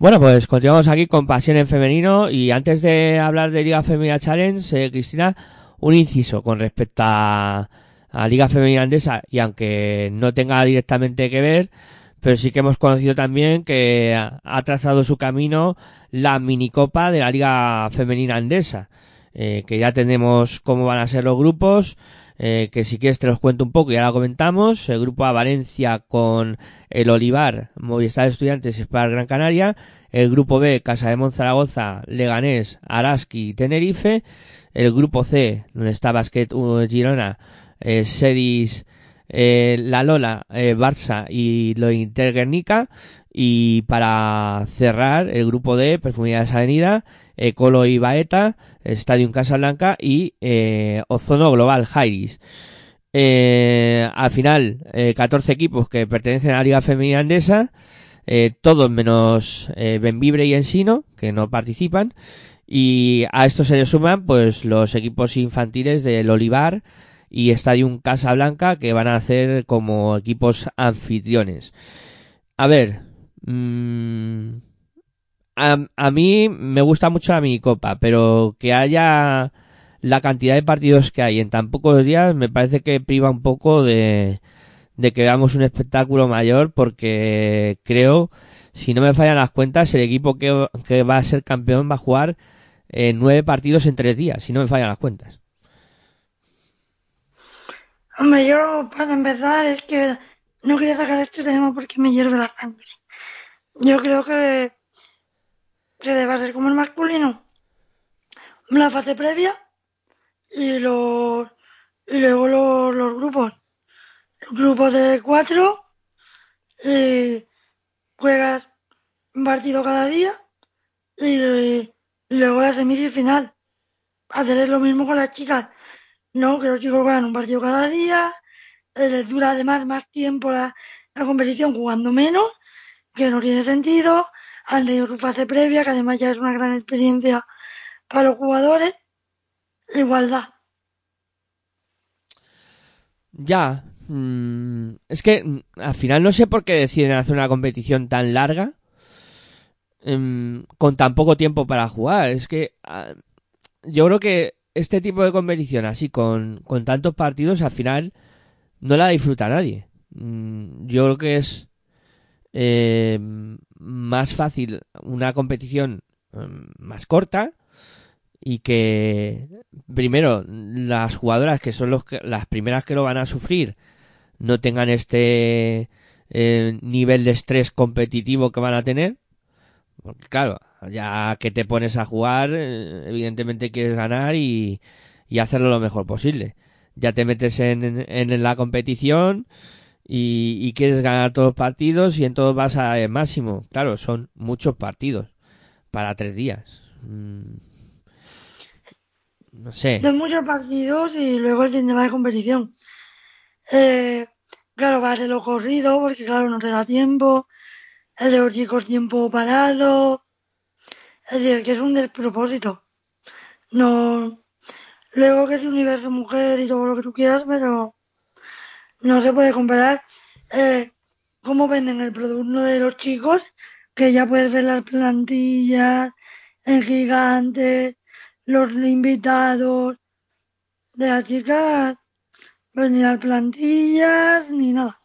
Bueno, pues continuamos aquí con Pasión en Femenino y antes de hablar de Liga Femenina Challenge, eh, Cristina, un inciso con respecto a, a, Liga Femenina Andesa y aunque no tenga directamente que ver, pero sí que hemos conocido también que ha trazado su camino la minicopa de la Liga Femenina Andesa, eh, que ya tenemos cómo van a ser los grupos, eh, que si quieres te los cuento un poco y ahora comentamos. El grupo A Valencia con el Olivar, Movistar Estudiantes y Spar Gran Canaria. El grupo B, Casa de Monzaragoza, Leganés, Araski, Tenerife. El grupo C, donde está Basket Girona, eh, Sedis, eh, La Lola, eh, Barça y lo Inter Guernica. Y para cerrar, el grupo D, Perfumerías Avenida, Colo y Baeta, Stadium Casablanca y eh, Ozono Global Jairis. Eh, al final, eh, 14 equipos que pertenecen a la Liga Femenina Andesa, eh, todos menos eh, Benvibre y Ensino, que no participan. Y a esto se le suman pues los equipos infantiles del Olivar y Stadium Casablanca que van a hacer como equipos anfitriones. A ver, mmm, a, a mí me gusta mucho la minicopa, pero que haya la cantidad de partidos que hay en tan pocos días me parece que priva un poco de, de que veamos un espectáculo mayor porque creo, si no me fallan las cuentas, el equipo que, va a ser campeón va a jugar eh, nueve partidos en tres días, si no me fallan las cuentas. Hombre, yo para empezar es que no quería sacar este tema porque me hierve la sangre. Yo creo que se debe hacer como el masculino. La fase previa y los y luego los, grupos. Los grupos de cuatro y juegas un partido cada día y, y luego la semifinal. Hacer lo mismo con las chicas. No, que los chicos juegan un partido cada día, eh, les dura además más tiempo la, la competición jugando menos, que no tiene sentido. Tenido su fase previa, que además ya es una gran experiencia para los jugadores. Igualdad. Ya, mm, es que mm, al final no sé por qué deciden hacer una competición tan larga em, con tan poco tiempo para jugar. Es que ah, yo creo que este tipo de competición así con, con tantos partidos al final no la disfruta nadie. Mm, yo creo que es eh, más fácil una competición em, más corta y que primero las jugadoras que son los que, las primeras que lo van a sufrir no tengan este eh, nivel de estrés competitivo que van a tener porque claro ya que te pones a jugar eh, evidentemente quieres ganar y, y hacerlo lo mejor posible. Ya te metes en, en, en la competición y, quieres ganar todos los partidos y en todos vas a máximo claro son muchos partidos para tres días mm no sé. De muchos partidos y luego el tema de competición. Eh, claro, va a ser lo corrido porque claro, no te da tiempo. El de los chicos tiempo parado. Es decir, que es un despropósito. No. Luego que es universo mujer y todo lo que tú quieras, pero no se puede comparar eh, cómo venden el producto de los chicos, que ya puedes ver las plantillas en gigantes, los invitados de las chicas, pues ni las plantillas ni nada.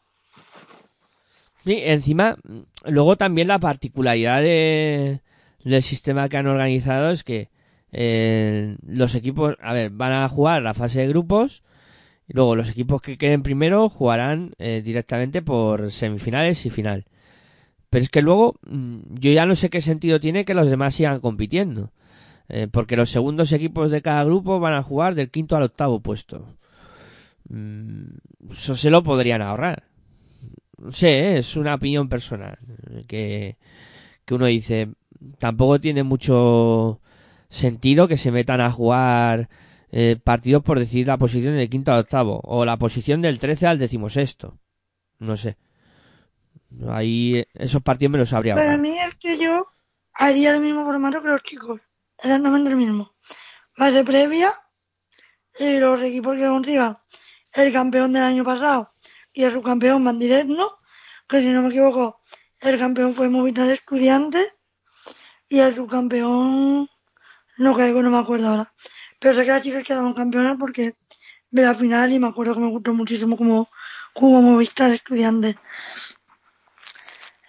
Sí, encima, luego también la particularidad de, del sistema que han organizado es que eh, los equipos, a ver, van a jugar la fase de grupos luego los equipos que queden primero jugarán eh, directamente por semifinales y final. Pero es que luego mm, yo ya no sé qué sentido tiene que los demás sigan compitiendo. Eh, porque los segundos equipos de cada grupo van a jugar del quinto al octavo puesto. Mm, eso se lo podrían ahorrar. No sé, ¿eh? es una opinión personal. Que, que uno dice, tampoco tiene mucho sentido que se metan a jugar eh, partidos por decidir la posición del quinto al octavo. O la posición del trece al decimosexto. No sé. Ahí esos partidos me los habría Para mí es que yo haría el mismo formato que los chicos exactamente el mismo. Fase previa y los equipos que consigan el campeón del año pasado y el subcampeón van directo, que si no me equivoco, el campeón fue Movistar Estudiantes y el subcampeón no caigo, no me acuerdo ahora. Pero sé que las chicas quedaron campeonas porque vi la final y me acuerdo que me gustó muchísimo como jugó Movistar Estudiantes.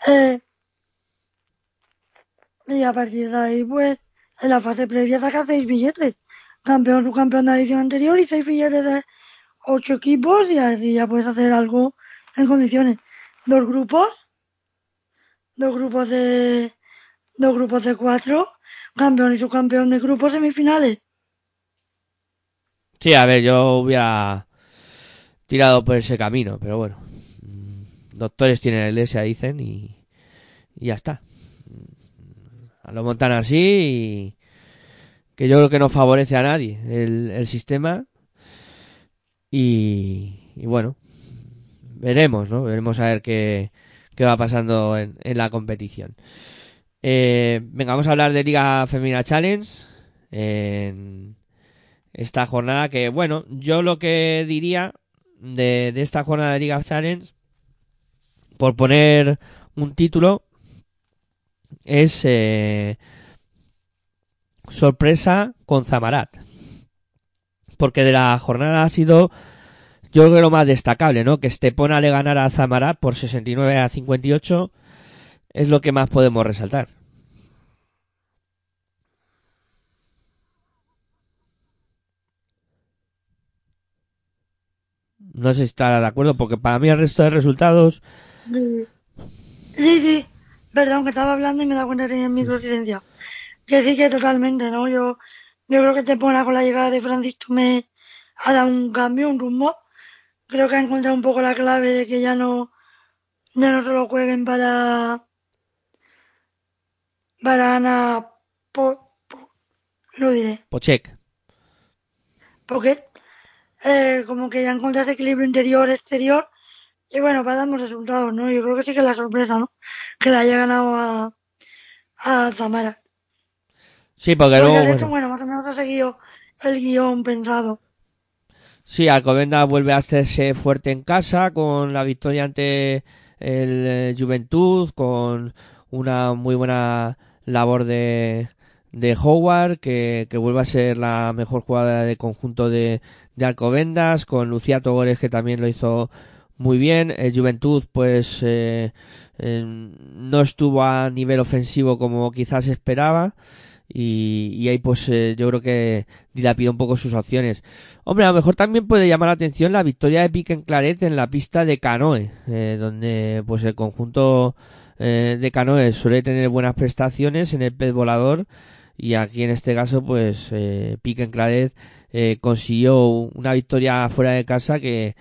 Eh, y a partir de ahí, pues, en la fase previa saca seis billetes. Campeón, subcampeón de la edición anterior y seis billetes de ocho equipos y así ya puedes hacer algo en condiciones. Dos grupos, dos grupos de, dos grupos de cuatro, campeón y subcampeón de grupos semifinales. Sí, a ver, yo hubiera tirado por ese camino, pero bueno. Doctores tienen el S, dicen, y, ya está. Lo montan así y que yo creo que no favorece a nadie el, el sistema. Y, y, bueno veremos no veremos a ver qué, qué va pasando en, en la competición. Eh, venga vamos a hablar de Liga Femenina Challenge en esta jornada que bueno yo lo que diría de, de esta jornada de Liga Challenge por poner un título es eh, sorpresa con Zamarat. Porque de la jornada ha sido, yo creo, lo más destacable, ¿no? Que Estepona le ganara a Zamarat por 69 a 58 es lo que más podemos resaltar. No sé si estará de acuerdo, porque para mí el resto de resultados. Sí, sí. Perdón, que estaba hablando y me da cuenta que tenía el micro silenciado. Que sí, que totalmente, ¿no? Yo, yo creo que te pone con la llegada de Francis me ha dado un cambio, un rumbo. Creo que ha encontrado un poco la clave de que ya no, ya no solo jueguen para, para Ana, po, po- lo diré, Pochek. porque eh, como que ya encontrado ese equilibrio interior-exterior y bueno, va dando resultados, ¿no? Yo creo que sí que es la sorpresa, ¿no? Que la haya ganado a, a Zamara. Sí, porque Porque luego. bueno, bueno, más o menos ha seguido el guion pensado. Sí, Alcobendas vuelve a hacerse fuerte en casa con la victoria ante el eh, Juventud, con una muy buena labor de, de Howard, que, que vuelve a ser la mejor jugadora de conjunto de, de Alcobendas, con Lucía Togores, que también lo hizo muy bien. El Juventud, pues, eh, eh, no estuvo a nivel ofensivo como quizás esperaba. Y, y ahí pues eh, yo creo que dilapidó un poco sus opciones. Hombre, a lo mejor también puede llamar la atención la victoria de Piquen Claret en la pista de Canoe, eh, donde pues el conjunto eh, de Canoe suele tener buenas prestaciones en el pez volador y aquí en este caso pues eh, Piquen Claret eh, consiguió una victoria fuera de casa que,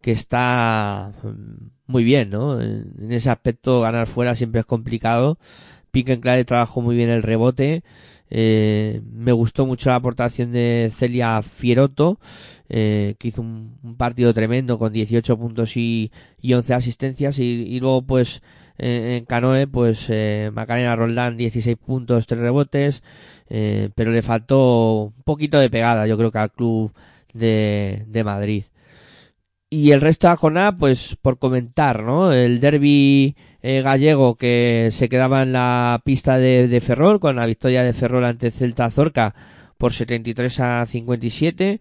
que está mm, muy bien, ¿no? En ese aspecto ganar fuera siempre es complicado. Piquen Claret trabajó muy bien el rebote. Eh, me gustó mucho la aportación de Celia Fierotto, eh, que hizo un, un partido tremendo con 18 puntos y, y 11 asistencias. Y, y luego, pues, eh, en Canoe, pues, eh, Macarena Roldán, 16 puntos, 3 rebotes. eh, pero le faltó un poquito de pegada, yo creo que al club de, de Madrid. Y el resto de la pues por comentar, ¿no? El derby gallego que se quedaba en la pista de, Ferrol, con la victoria de Ferrol ante Celta Zorca por 73 a 57,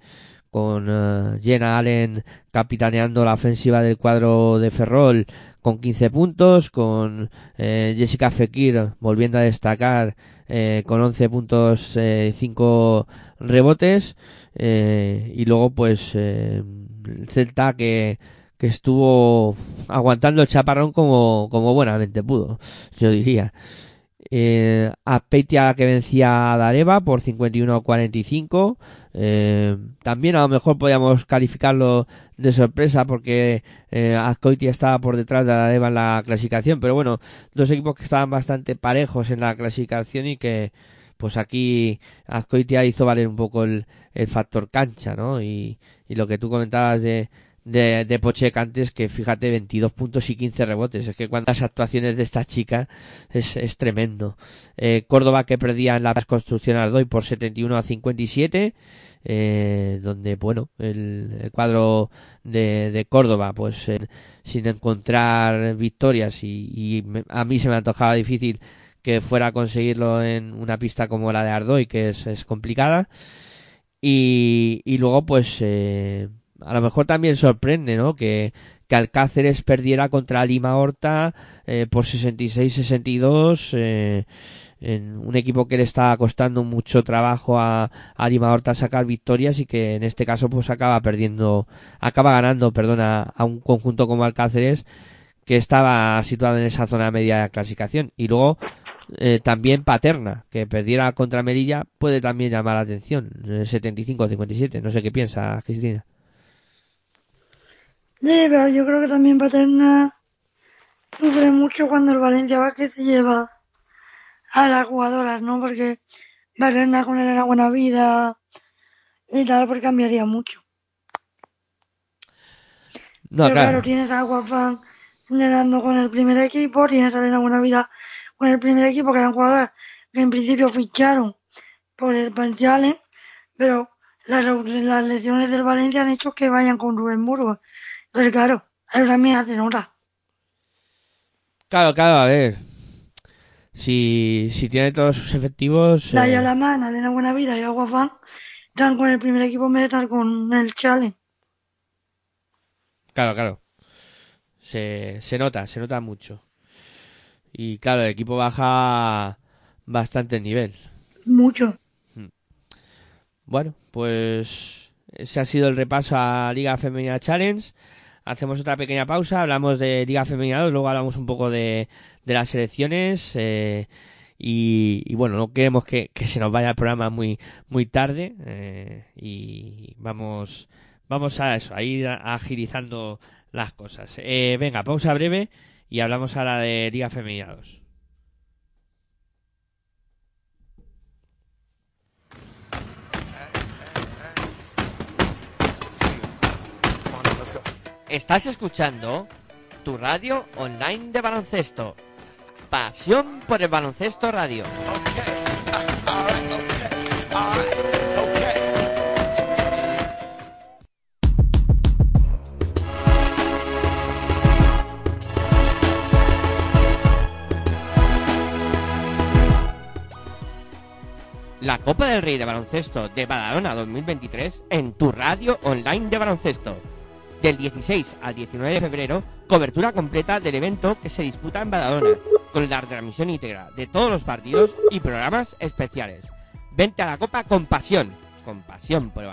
con eh, Jenna Allen capitaneando la ofensiva del cuadro de Ferrol con 15 puntos, con eh, Jessica Fekir volviendo a destacar eh, con 11 puntos, eh, 5 rebotes, eh, y luego pues eh, el Celta que, que estuvo aguantando el chaparrón como, como buenamente pudo, yo diría. Eh, a Peitia que vencía a Dareva por 51 a 45. Eh, también a lo mejor podíamos calificarlo de sorpresa porque eh, Azcoitia estaba por detrás de Dareva en la clasificación, pero bueno, dos equipos que estaban bastante parejos en la clasificación y que pues aquí Azcoitia hizo valer un poco el, el factor cancha, ¿no? Y, y lo que tú comentabas de, de, de antes, que fíjate, 22 puntos y 15 rebotes. Es que cuando las actuaciones de esta chica es, es tremendo. Eh, Córdoba que perdía en la construcción Ardoy por 71 a 57. Eh, donde, bueno, el, el cuadro de, de Córdoba, pues sin encontrar victorias y, y me- a mí se me antojaba difícil que fuera a conseguirlo en una pista como la de Ardoy, que es, es complicada. Y, y luego, pues, eh, a lo mejor también sorprende, ¿no? Que, que Alcáceres perdiera contra Lima Horta eh, por 66-62, eh, en un equipo que le está costando mucho trabajo a, Lima Horta sacar victorias y que en este caso pues acaba perdiendo, acaba ganando, perdona, a un conjunto como Alcáceres que estaba situado en esa zona media de clasificación. Y luego eh, también Paterna, que perdiera contra Melilla, puede también llamar la atención. eh, 75-57, no sé qué piensa Cristina. Sí, pero yo creo que también Paterna sufre mucho cuando el Valencia Vázquez se lleva a las jugadoras, ¿no? Porque Paterna con él era buena vida y tal, pues cambiaría mucho. No, pero claro, claro. tienes a Guafán generando con el primer equipo, tienes a Elena Buena Vida con el primer equipo, que eran jugadoras que en principio ficharon por el Challenge, pero las, las lesiones del Valencia han hecho que vayan con Rubén Burgos. Entonces, claro, eso también hace nota. Claro, claro, a ver. si, si tiene todos sus efectivos... La eh, Yalamán, Elena Buenavida y Aguafán están con el primer equipo en vez de estar con el Challenge. Claro, claro. Se, se nota, se nota mucho. Y claro, el equipo baja bastante el nivel. Mucho. Bueno, pues ese ha sido el repaso a Liga Femenina Challenge. Hacemos otra pequeña pausa, hablamos de Liga Femenina 2, luego hablamos un poco de, de las selecciones. eh, y, bueno, no queremos que, que se nos vaya el programa muy, muy tarde. eh, y vamos, vamos a eso, a ir agilizando las cosas. Eh, venga, pausa breve y hablamos ahora de Liga Femenina 2. Estás escuchando tu radio online de baloncesto. Pasión por el baloncesto radio. La Copa del Rey de Baloncesto de Badalona 2023 en tu radio online de baloncesto. Del 16 al 19 de febrero, cobertura completa del evento que se disputa en Badalona, con la transmisión íntegra de todos los partidos y programas especiales. Vente a la Copa con pasión, con pasión por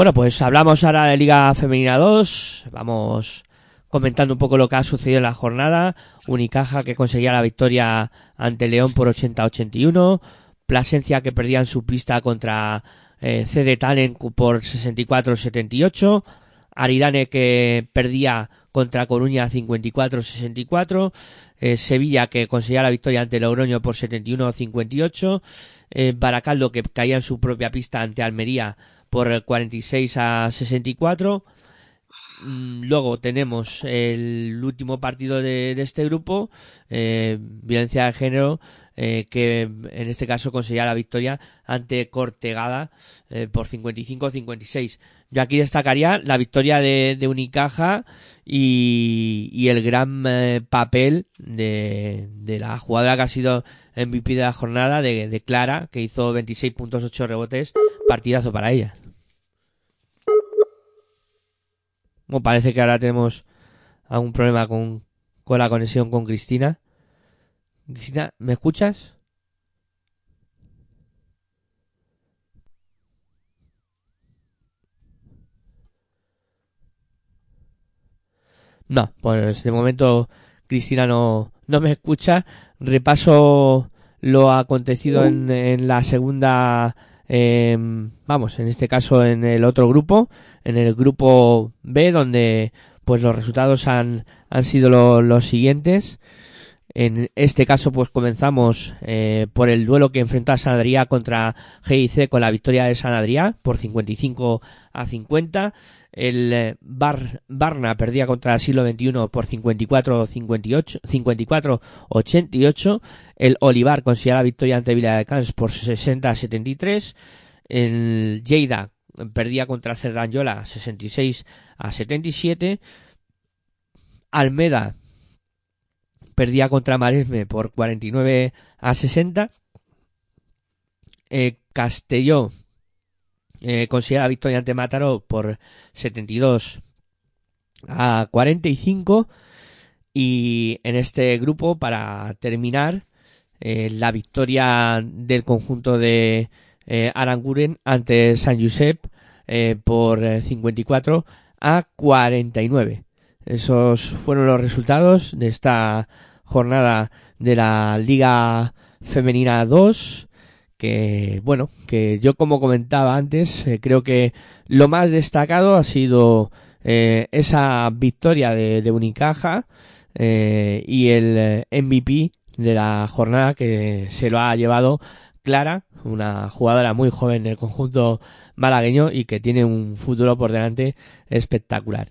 Bueno, pues hablamos ahora de Liga Femenina 2. Vamos comentando un poco lo que ha sucedido en la jornada. Unicaja que conseguía la victoria ante León por 80-81. Plasencia que perdía en su pista contra eh, CD Talent por 64-78. Aridane que perdía contra Coruña 54-64. Eh, Sevilla que conseguía la victoria ante Logroño por 71-58. Eh, Baracaldo que caía en su propia pista ante Almería por 46 a 64. Mm, Luego tenemos el último partido de, este grupo, eh, violencia de género, eh, que en este caso conseguía la victoria ante Cortegada eh, por 55-56. Yo aquí destacaría la victoria de, Unicaja y, y el gran eh, papel de, de la jugadora que ha sido MVP de la jornada, de, de Clara, que hizo 26 puntos, 8 rebotes, partidazo para ella. Como parece que ahora tenemos algún problema con, con la conexión con Cristina. Cristina, ¿me escuchas? No, pues de momento Cristina no, no me escucha. Repaso lo acontecido en, en la segunda eh, vamos, en este caso en el otro grupo, en el grupo B, donde pues los resultados han, han sido lo- los siguientes. En este caso, pues comenzamos eh, por el duelo que enfrentó a San Adrià contra GIC con la victoria de San Adrià por 55 a 50. El eh, Bar- Barna perdía contra el siglo XXI por 54 58 54 88. El Olivar consiguió la victoria ante Villa de Cans por 60 a 73. El Lleida perdía contra Cerdanyola 66 a 77. Almeda perdía contra Maresme por 49 a 60. Eh, Castelló eh, consigue la victoria ante Mataró por 72 a 45. Y en este grupo, para terminar, eh, la victoria del conjunto de eh, Aranguren ante San Josep eh, por eh, 54 a 49. Esos fueron los resultados de esta jornada de la Liga Femenina 2 que bueno, que yo como comentaba antes, eh, creo que lo más destacado ha sido eh, esa victoria de, Unicaja eh, y el MVP de la jornada que se lo ha llevado Clara, una jugadora muy joven del conjunto malagueño y que tiene un futuro por delante espectacular.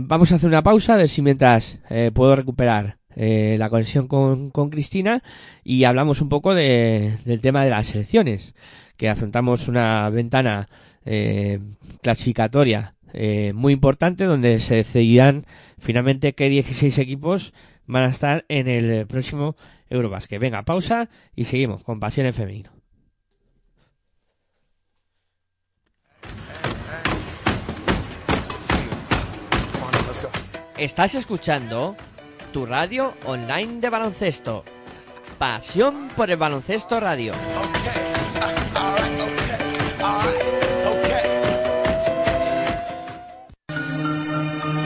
Vamos a hacer una pausa, a si mientras puedo recuperar eh, la conexión con, con Cristina y hablamos un poco de- del tema de las selecciones, que afrontamos una ventana eh, clasificatoria eh, muy importante donde se decidirán finalmente qué 16 equipos van a estar en el próximo Eurobasket. Venga, pausa y seguimos con Pasión en Femenino. Estás escuchando tu radio online de baloncesto. Pasión por el baloncesto radio.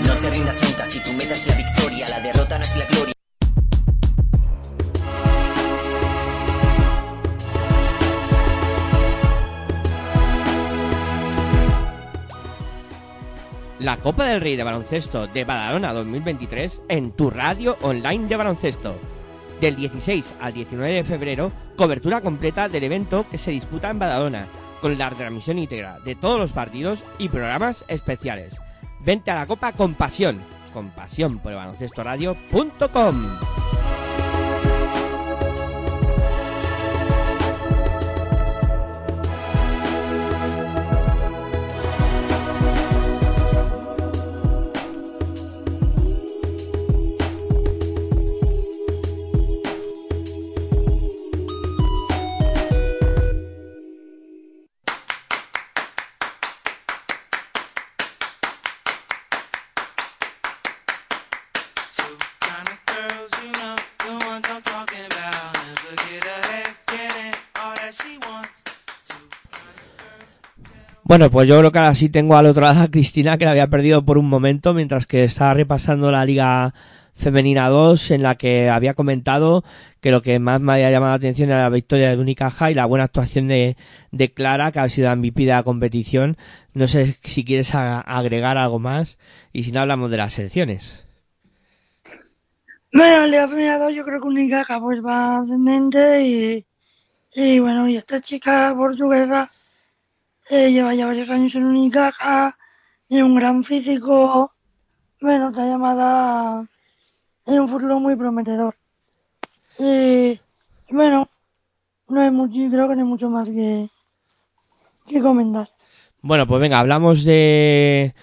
No te rindas nunca si tu meta es la victoria, la derrota no es la gloria. La Copa del Rey de Baloncesto de Badalona 2023 en tu radio online de baloncesto. Del 16 al 19 de febrero, cobertura completa del evento que se disputa en Badalona, con la transmisión íntegra de todos los partidos y programas especiales. Vente a la Copa con pasión, con pasión por el baloncesto Bueno, pues yo creo que ahora sí tengo al otro lado a Cristina, que la había perdido por un momento, mientras que estaba repasando la Liga Femenina 2, en la que había comentado que lo que más me había llamado la atención era la victoria de Unicaja y la buena actuación de, Clara, que ha sido la MVP de la competición. No sé si quieres agregar algo más, y si no hablamos de las selecciones. Bueno, Liga Femenina 2 yo creo que Unicaja pues va ascendente y, y bueno, y esta chica portuguesa eh, lleva ya varios años en Unicaja, tiene un gran físico, bueno, está llamada en un futuro muy prometedor. Y bueno, no hay mucho, creo que no hay mucho más que, que comentar. Bueno, pues venga, hablamos de,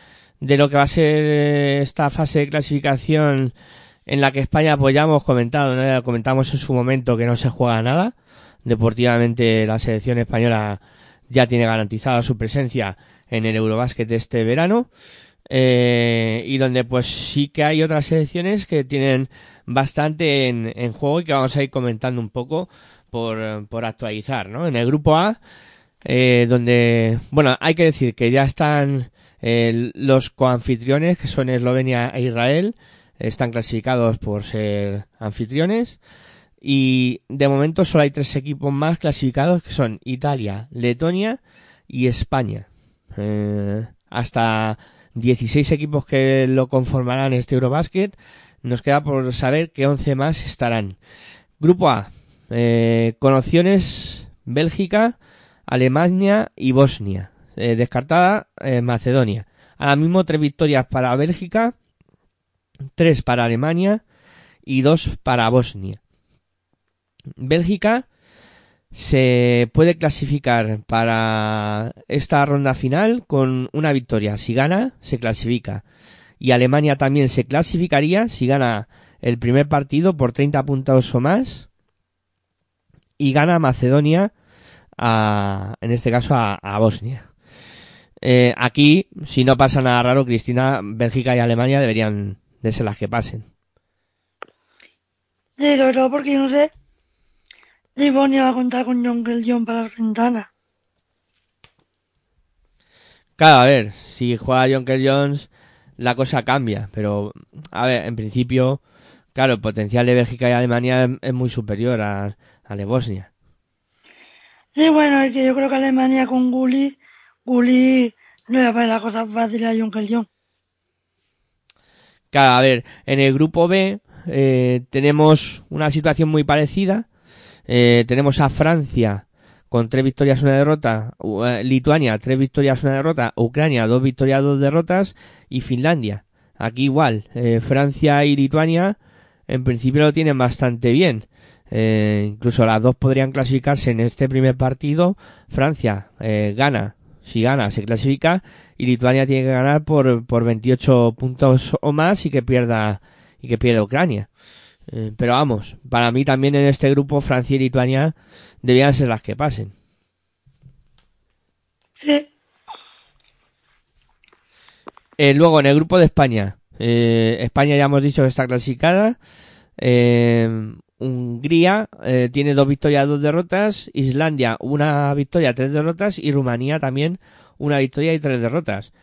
de lo que va a ser esta fase de clasificación en la que España, pues ya hemos comentado, comentamos en su momento que no se juega nada. Deportivamente la selección española ya tiene garantizada su presencia en el Eurobásquet de este verano. Eh, y donde pues sí que hay otras selecciones que tienen bastante en, en juego y que vamos a ir comentando un poco por, por actualizar, ¿no? En el grupo A, eh, donde, bueno, hay que decir que ya están El- los coanfitriones, que son Eslovenia e Israel, están clasificados por ser anfitriones. Y de momento solo hay tres equipos más clasificados, que son Italia, Letonia y España. Eh, hasta 16 equipos que lo conformarán este Eurobasket. Nos queda por saber qué 11 más estarán. Grupo A. eh, con opciones Bélgica, Alemania y Bosnia. Eh, descartada Macedonia. Ahora mismo tres victorias para Bélgica, tres para Alemania y dos para Bosnia. Bélgica se puede clasificar para esta ronda final con una victoria. Si gana, se clasifica. Y Alemania también se clasificaría si gana el primer partido por 30 puntos o más. Y gana Macedonia, a, en este caso a, Bosnia. Eh, aquí, si no pasa nada raro, Cristina, Bélgica y Alemania deberían de ser las que pasen. Sí, sobre todo porque yo no sé si Bosnia va a contar con John John para las ventanas. Claro, a ver, si juega Jonker Jones, la cosa cambia, pero, a ver, en principio, claro, el potencial de Bélgica y Alemania es, muy superior a, al de Bosnia. Sí, bueno, es que yo creo que Alemania con Gullit, Gullit no le va a poner la cosa fácil a John John. Claro, a ver, en el grupo B eh, tenemos una situación muy parecida. Eh, tenemos a Francia con tres victorias, una derrota, u- eh, Lituania, tres victorias, una derrota, Ucrania, dos victorias, dos derrotas, y Finlandia. Aquí igual, eh, Francia y Lituania en principio lo tienen bastante bien. Eh, incluso las dos podrían clasificarse en este primer partido. Francia eh, gana, si gana se clasifica, y Lituania tiene que ganar por, por 28 puntos o más y que pierda y que pierda Ucrania. Eh, pero vamos, para mí también en este grupo Francia y Lituania debían ser las que pasen. Sí, Eh, luego en el grupo de España, eh, España ya hemos dicho que está clasificada. Hungría tiene dos victorias, dos derrotas. Islandia una victoria, tres derrotas. Y Rumanía también una victoria y tres derrotas.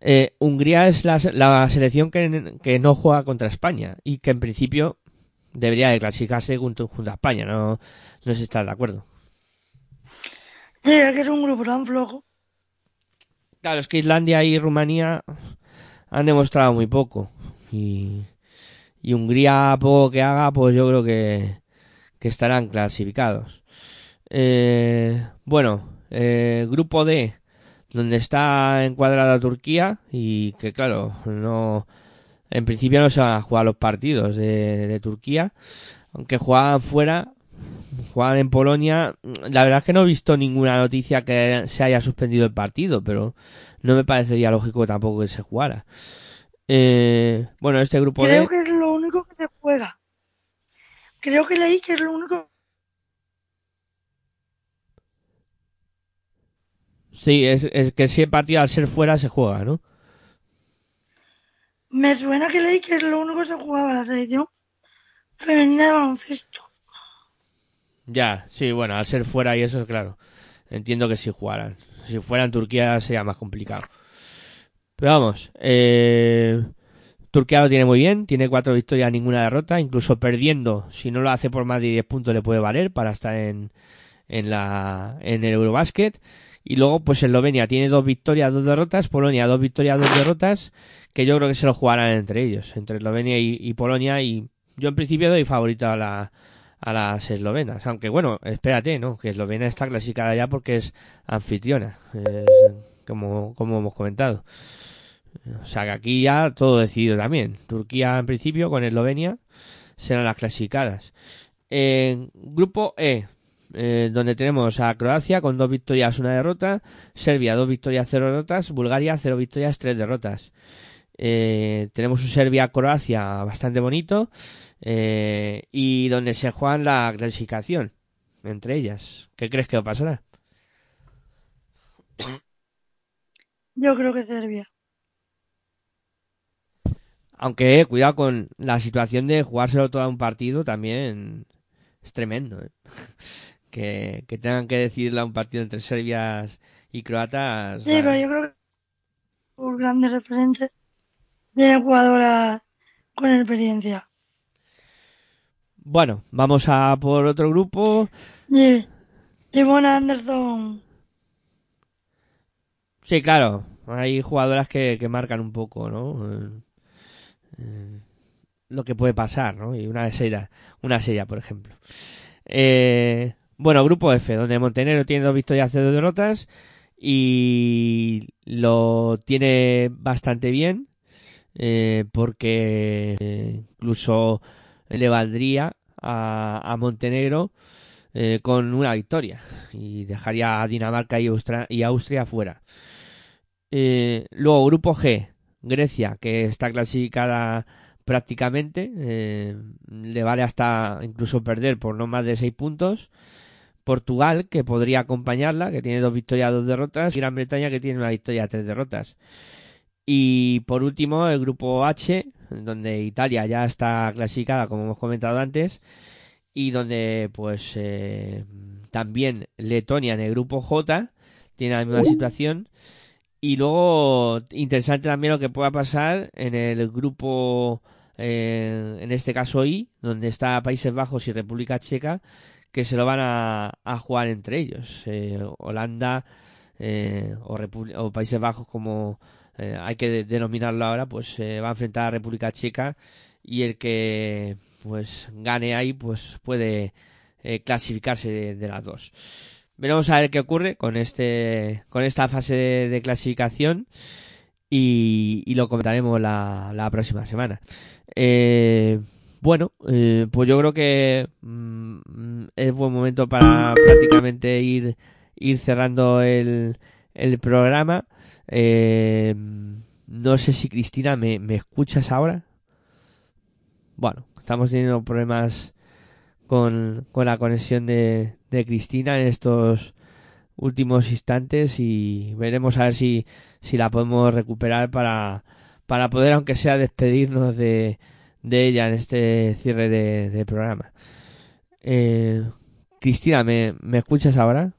Eh, Hungría es la, la selección que, que no juega contra España y que en principio debería de clasificarse junto, junto a España. No, no sé si estás de acuerdo. sí, es que es un grupo tan flojo. Claro, es que Islandia y Rumanía han demostrado muy poco. Y, y Hungría, poco que haga, pues yo creo que, que estarán clasificados. Eh, bueno, eh, grupo D, donde está encuadrada Turquía y que claro, no, en principio no se van a jugar los partidos de, de Turquía, aunque juegan fuera, juegan en Polonia. La verdad es que no he visto ninguna noticia que se haya suspendido el partido, pero no me parecería lógico tampoco que se jugara. Eh, bueno, este grupo Creo que es lo único que se juega. Creo que leí que es lo único. sí, es, es que si el partido al ser fuera se juega, ¿no? Me suena que leí que es lo único que se jugaba la selección femenina de baloncesto. Ya, sí, bueno, al ser fuera y eso, claro. Entiendo que si jugaran. Si fuera en Turquía sería más complicado. Pero vamos, eh, Turquía lo tiene muy bien, tiene cuatro victorias, ninguna derrota, incluso perdiendo, si no lo hace por más de 10 puntos le puede valer para estar en, en la, en el Eurobasket. Y luego, pues Eslovenia tiene dos victorias, dos derrotas, Polonia dos victorias, dos derrotas, que yo creo que se lo jugarán entre ellos, entre Eslovenia y, Polonia, y yo en principio doy favorito a la, a las eslovenas. Aunque bueno, espérate, ¿no? Que Eslovenia está clasificada ya porque es anfitriona, es, como, como hemos comentado. O sea que aquí ya todo decidido también. Turquía en principio con Eslovenia serán las clasificadas. En grupo E, eh, donde tenemos a Croacia con dos victorias, una derrota, Serbia dos victorias, cero derrotas, Bulgaria cero victorias, tres derrotas. Eh, tenemos un Serbia-Croacia bastante bonito eh, y donde se juegan la clasificación entre ellas. ¿Qué crees que pasará? Yo creo que Serbia. Aunque cuidado con la situación de jugárselo todo a un partido también es tremendo. ¿eh? Que, que tengan que decidirle a un partido entre serbias y croatas. Sí, pero yo creo que grandes referentes, tiene jugadoras con experiencia. Bueno, vamos a por otro grupo. Y Ivonne Anderson, Sí, claro, hay jugadoras que, que marcan un poco, ¿no? Eh, eh, lo que puede pasar, ¿no? Y una de ellas, una sella, por ejemplo. Eh, bueno, grupo F, donde Montenegro tiene dos victorias y dos derrotas y lo tiene bastante bien eh, porque eh, incluso le valdría a, Montenegro eh, con una victoria y dejaría a Dinamarca y Austria, fuera. Eh, luego, grupo G, Grecia, que está clasificada prácticamente, eh, le vale hasta incluso perder por no más de 6 puntos. Portugal, que podría acompañarla, que tiene dos victorias, dos derrotas, y Gran Bretaña, que tiene una victoria, tres derrotas. Y por último, el grupo H, donde Italia ya está clasificada, como hemos comentado antes, y donde pues eh, también Letonia en el grupo J tiene la misma situación. Y luego, interesante también lo que pueda pasar en el grupo, eh, en este caso I, donde está Países Bajos y República Checa, que se lo van a, a jugar entre ellos. Eh, Holanda eh, o, o Países Bajos, como eh, hay que de- denominarlo ahora, pues se va a enfrentar a República Checa y el que pues gane ahí pues puede eh, clasificarse de, las dos. Veremos a ver qué ocurre con este con esta fase de, clasificación y, y lo comentaremos la, próxima semana. Eh, bueno, eh, pues yo creo que mm, es buen momento para prácticamente ir, ir cerrando el, el programa. Eh, no sé si Cristina me, me escuchas ahora. Bueno, estamos teniendo problemas con, con la conexión de, de Cristina en estos últimos instantes y veremos a ver si, si la podemos recuperar para, para poder, aunque sea, despedirnos de, de ella en este cierre de, programa. Eh, Cristina, ¿me, ¿me escuchas ahora?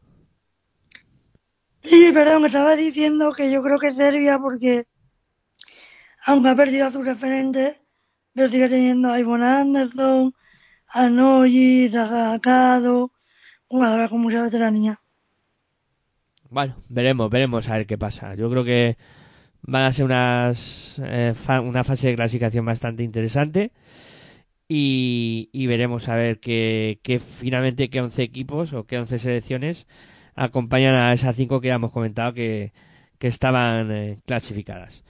Sí, perdón, estaba diciendo que yo creo que Serbia, porque aunque ha perdido a sus referentes, pero sigue teniendo a Ivonne Anderson, a Noyi, Kado, jugadoras con mucha veteranía. Bueno, veremos, veremos a ver qué pasa. Yo creo que van a ser unas, eh, fa- una fase de clasificación bastante interesante y, y veremos a ver qué, qué finalmente qué 11 equipos o qué 11 selecciones acompañan a esas 5 que ya hemos comentado que, que estaban eh, clasificadas.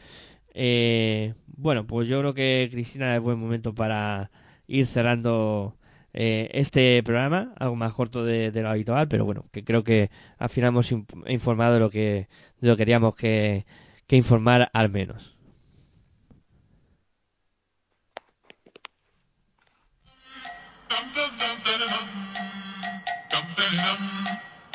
Eh, bueno, pues yo creo que Cristina es buen momento para ir cerrando eh, este programa, algo más corto de, lo habitual, pero bueno, que creo que al final hemos in- informado de lo que, de lo que queríamos que, que informar al menos.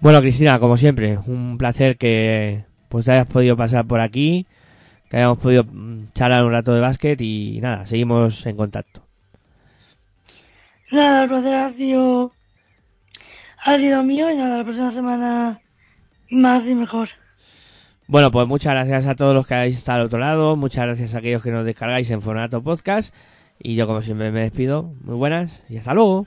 Bueno, Cristina, como siempre, un placer que pues te hayas podido pasar por aquí, que hayamos podido mm, charlar un rato de básquet y nada, seguimos en contacto. Nada, el placer ha sido, ha sido mío y nada, la próxima semana más y mejor. Bueno, pues muchas gracias a todos los que habéis estado al otro lado, muchas gracias a aquellos que nos descargáis en formato podcast y yo como siempre me despido. Muy buenas y hasta luego.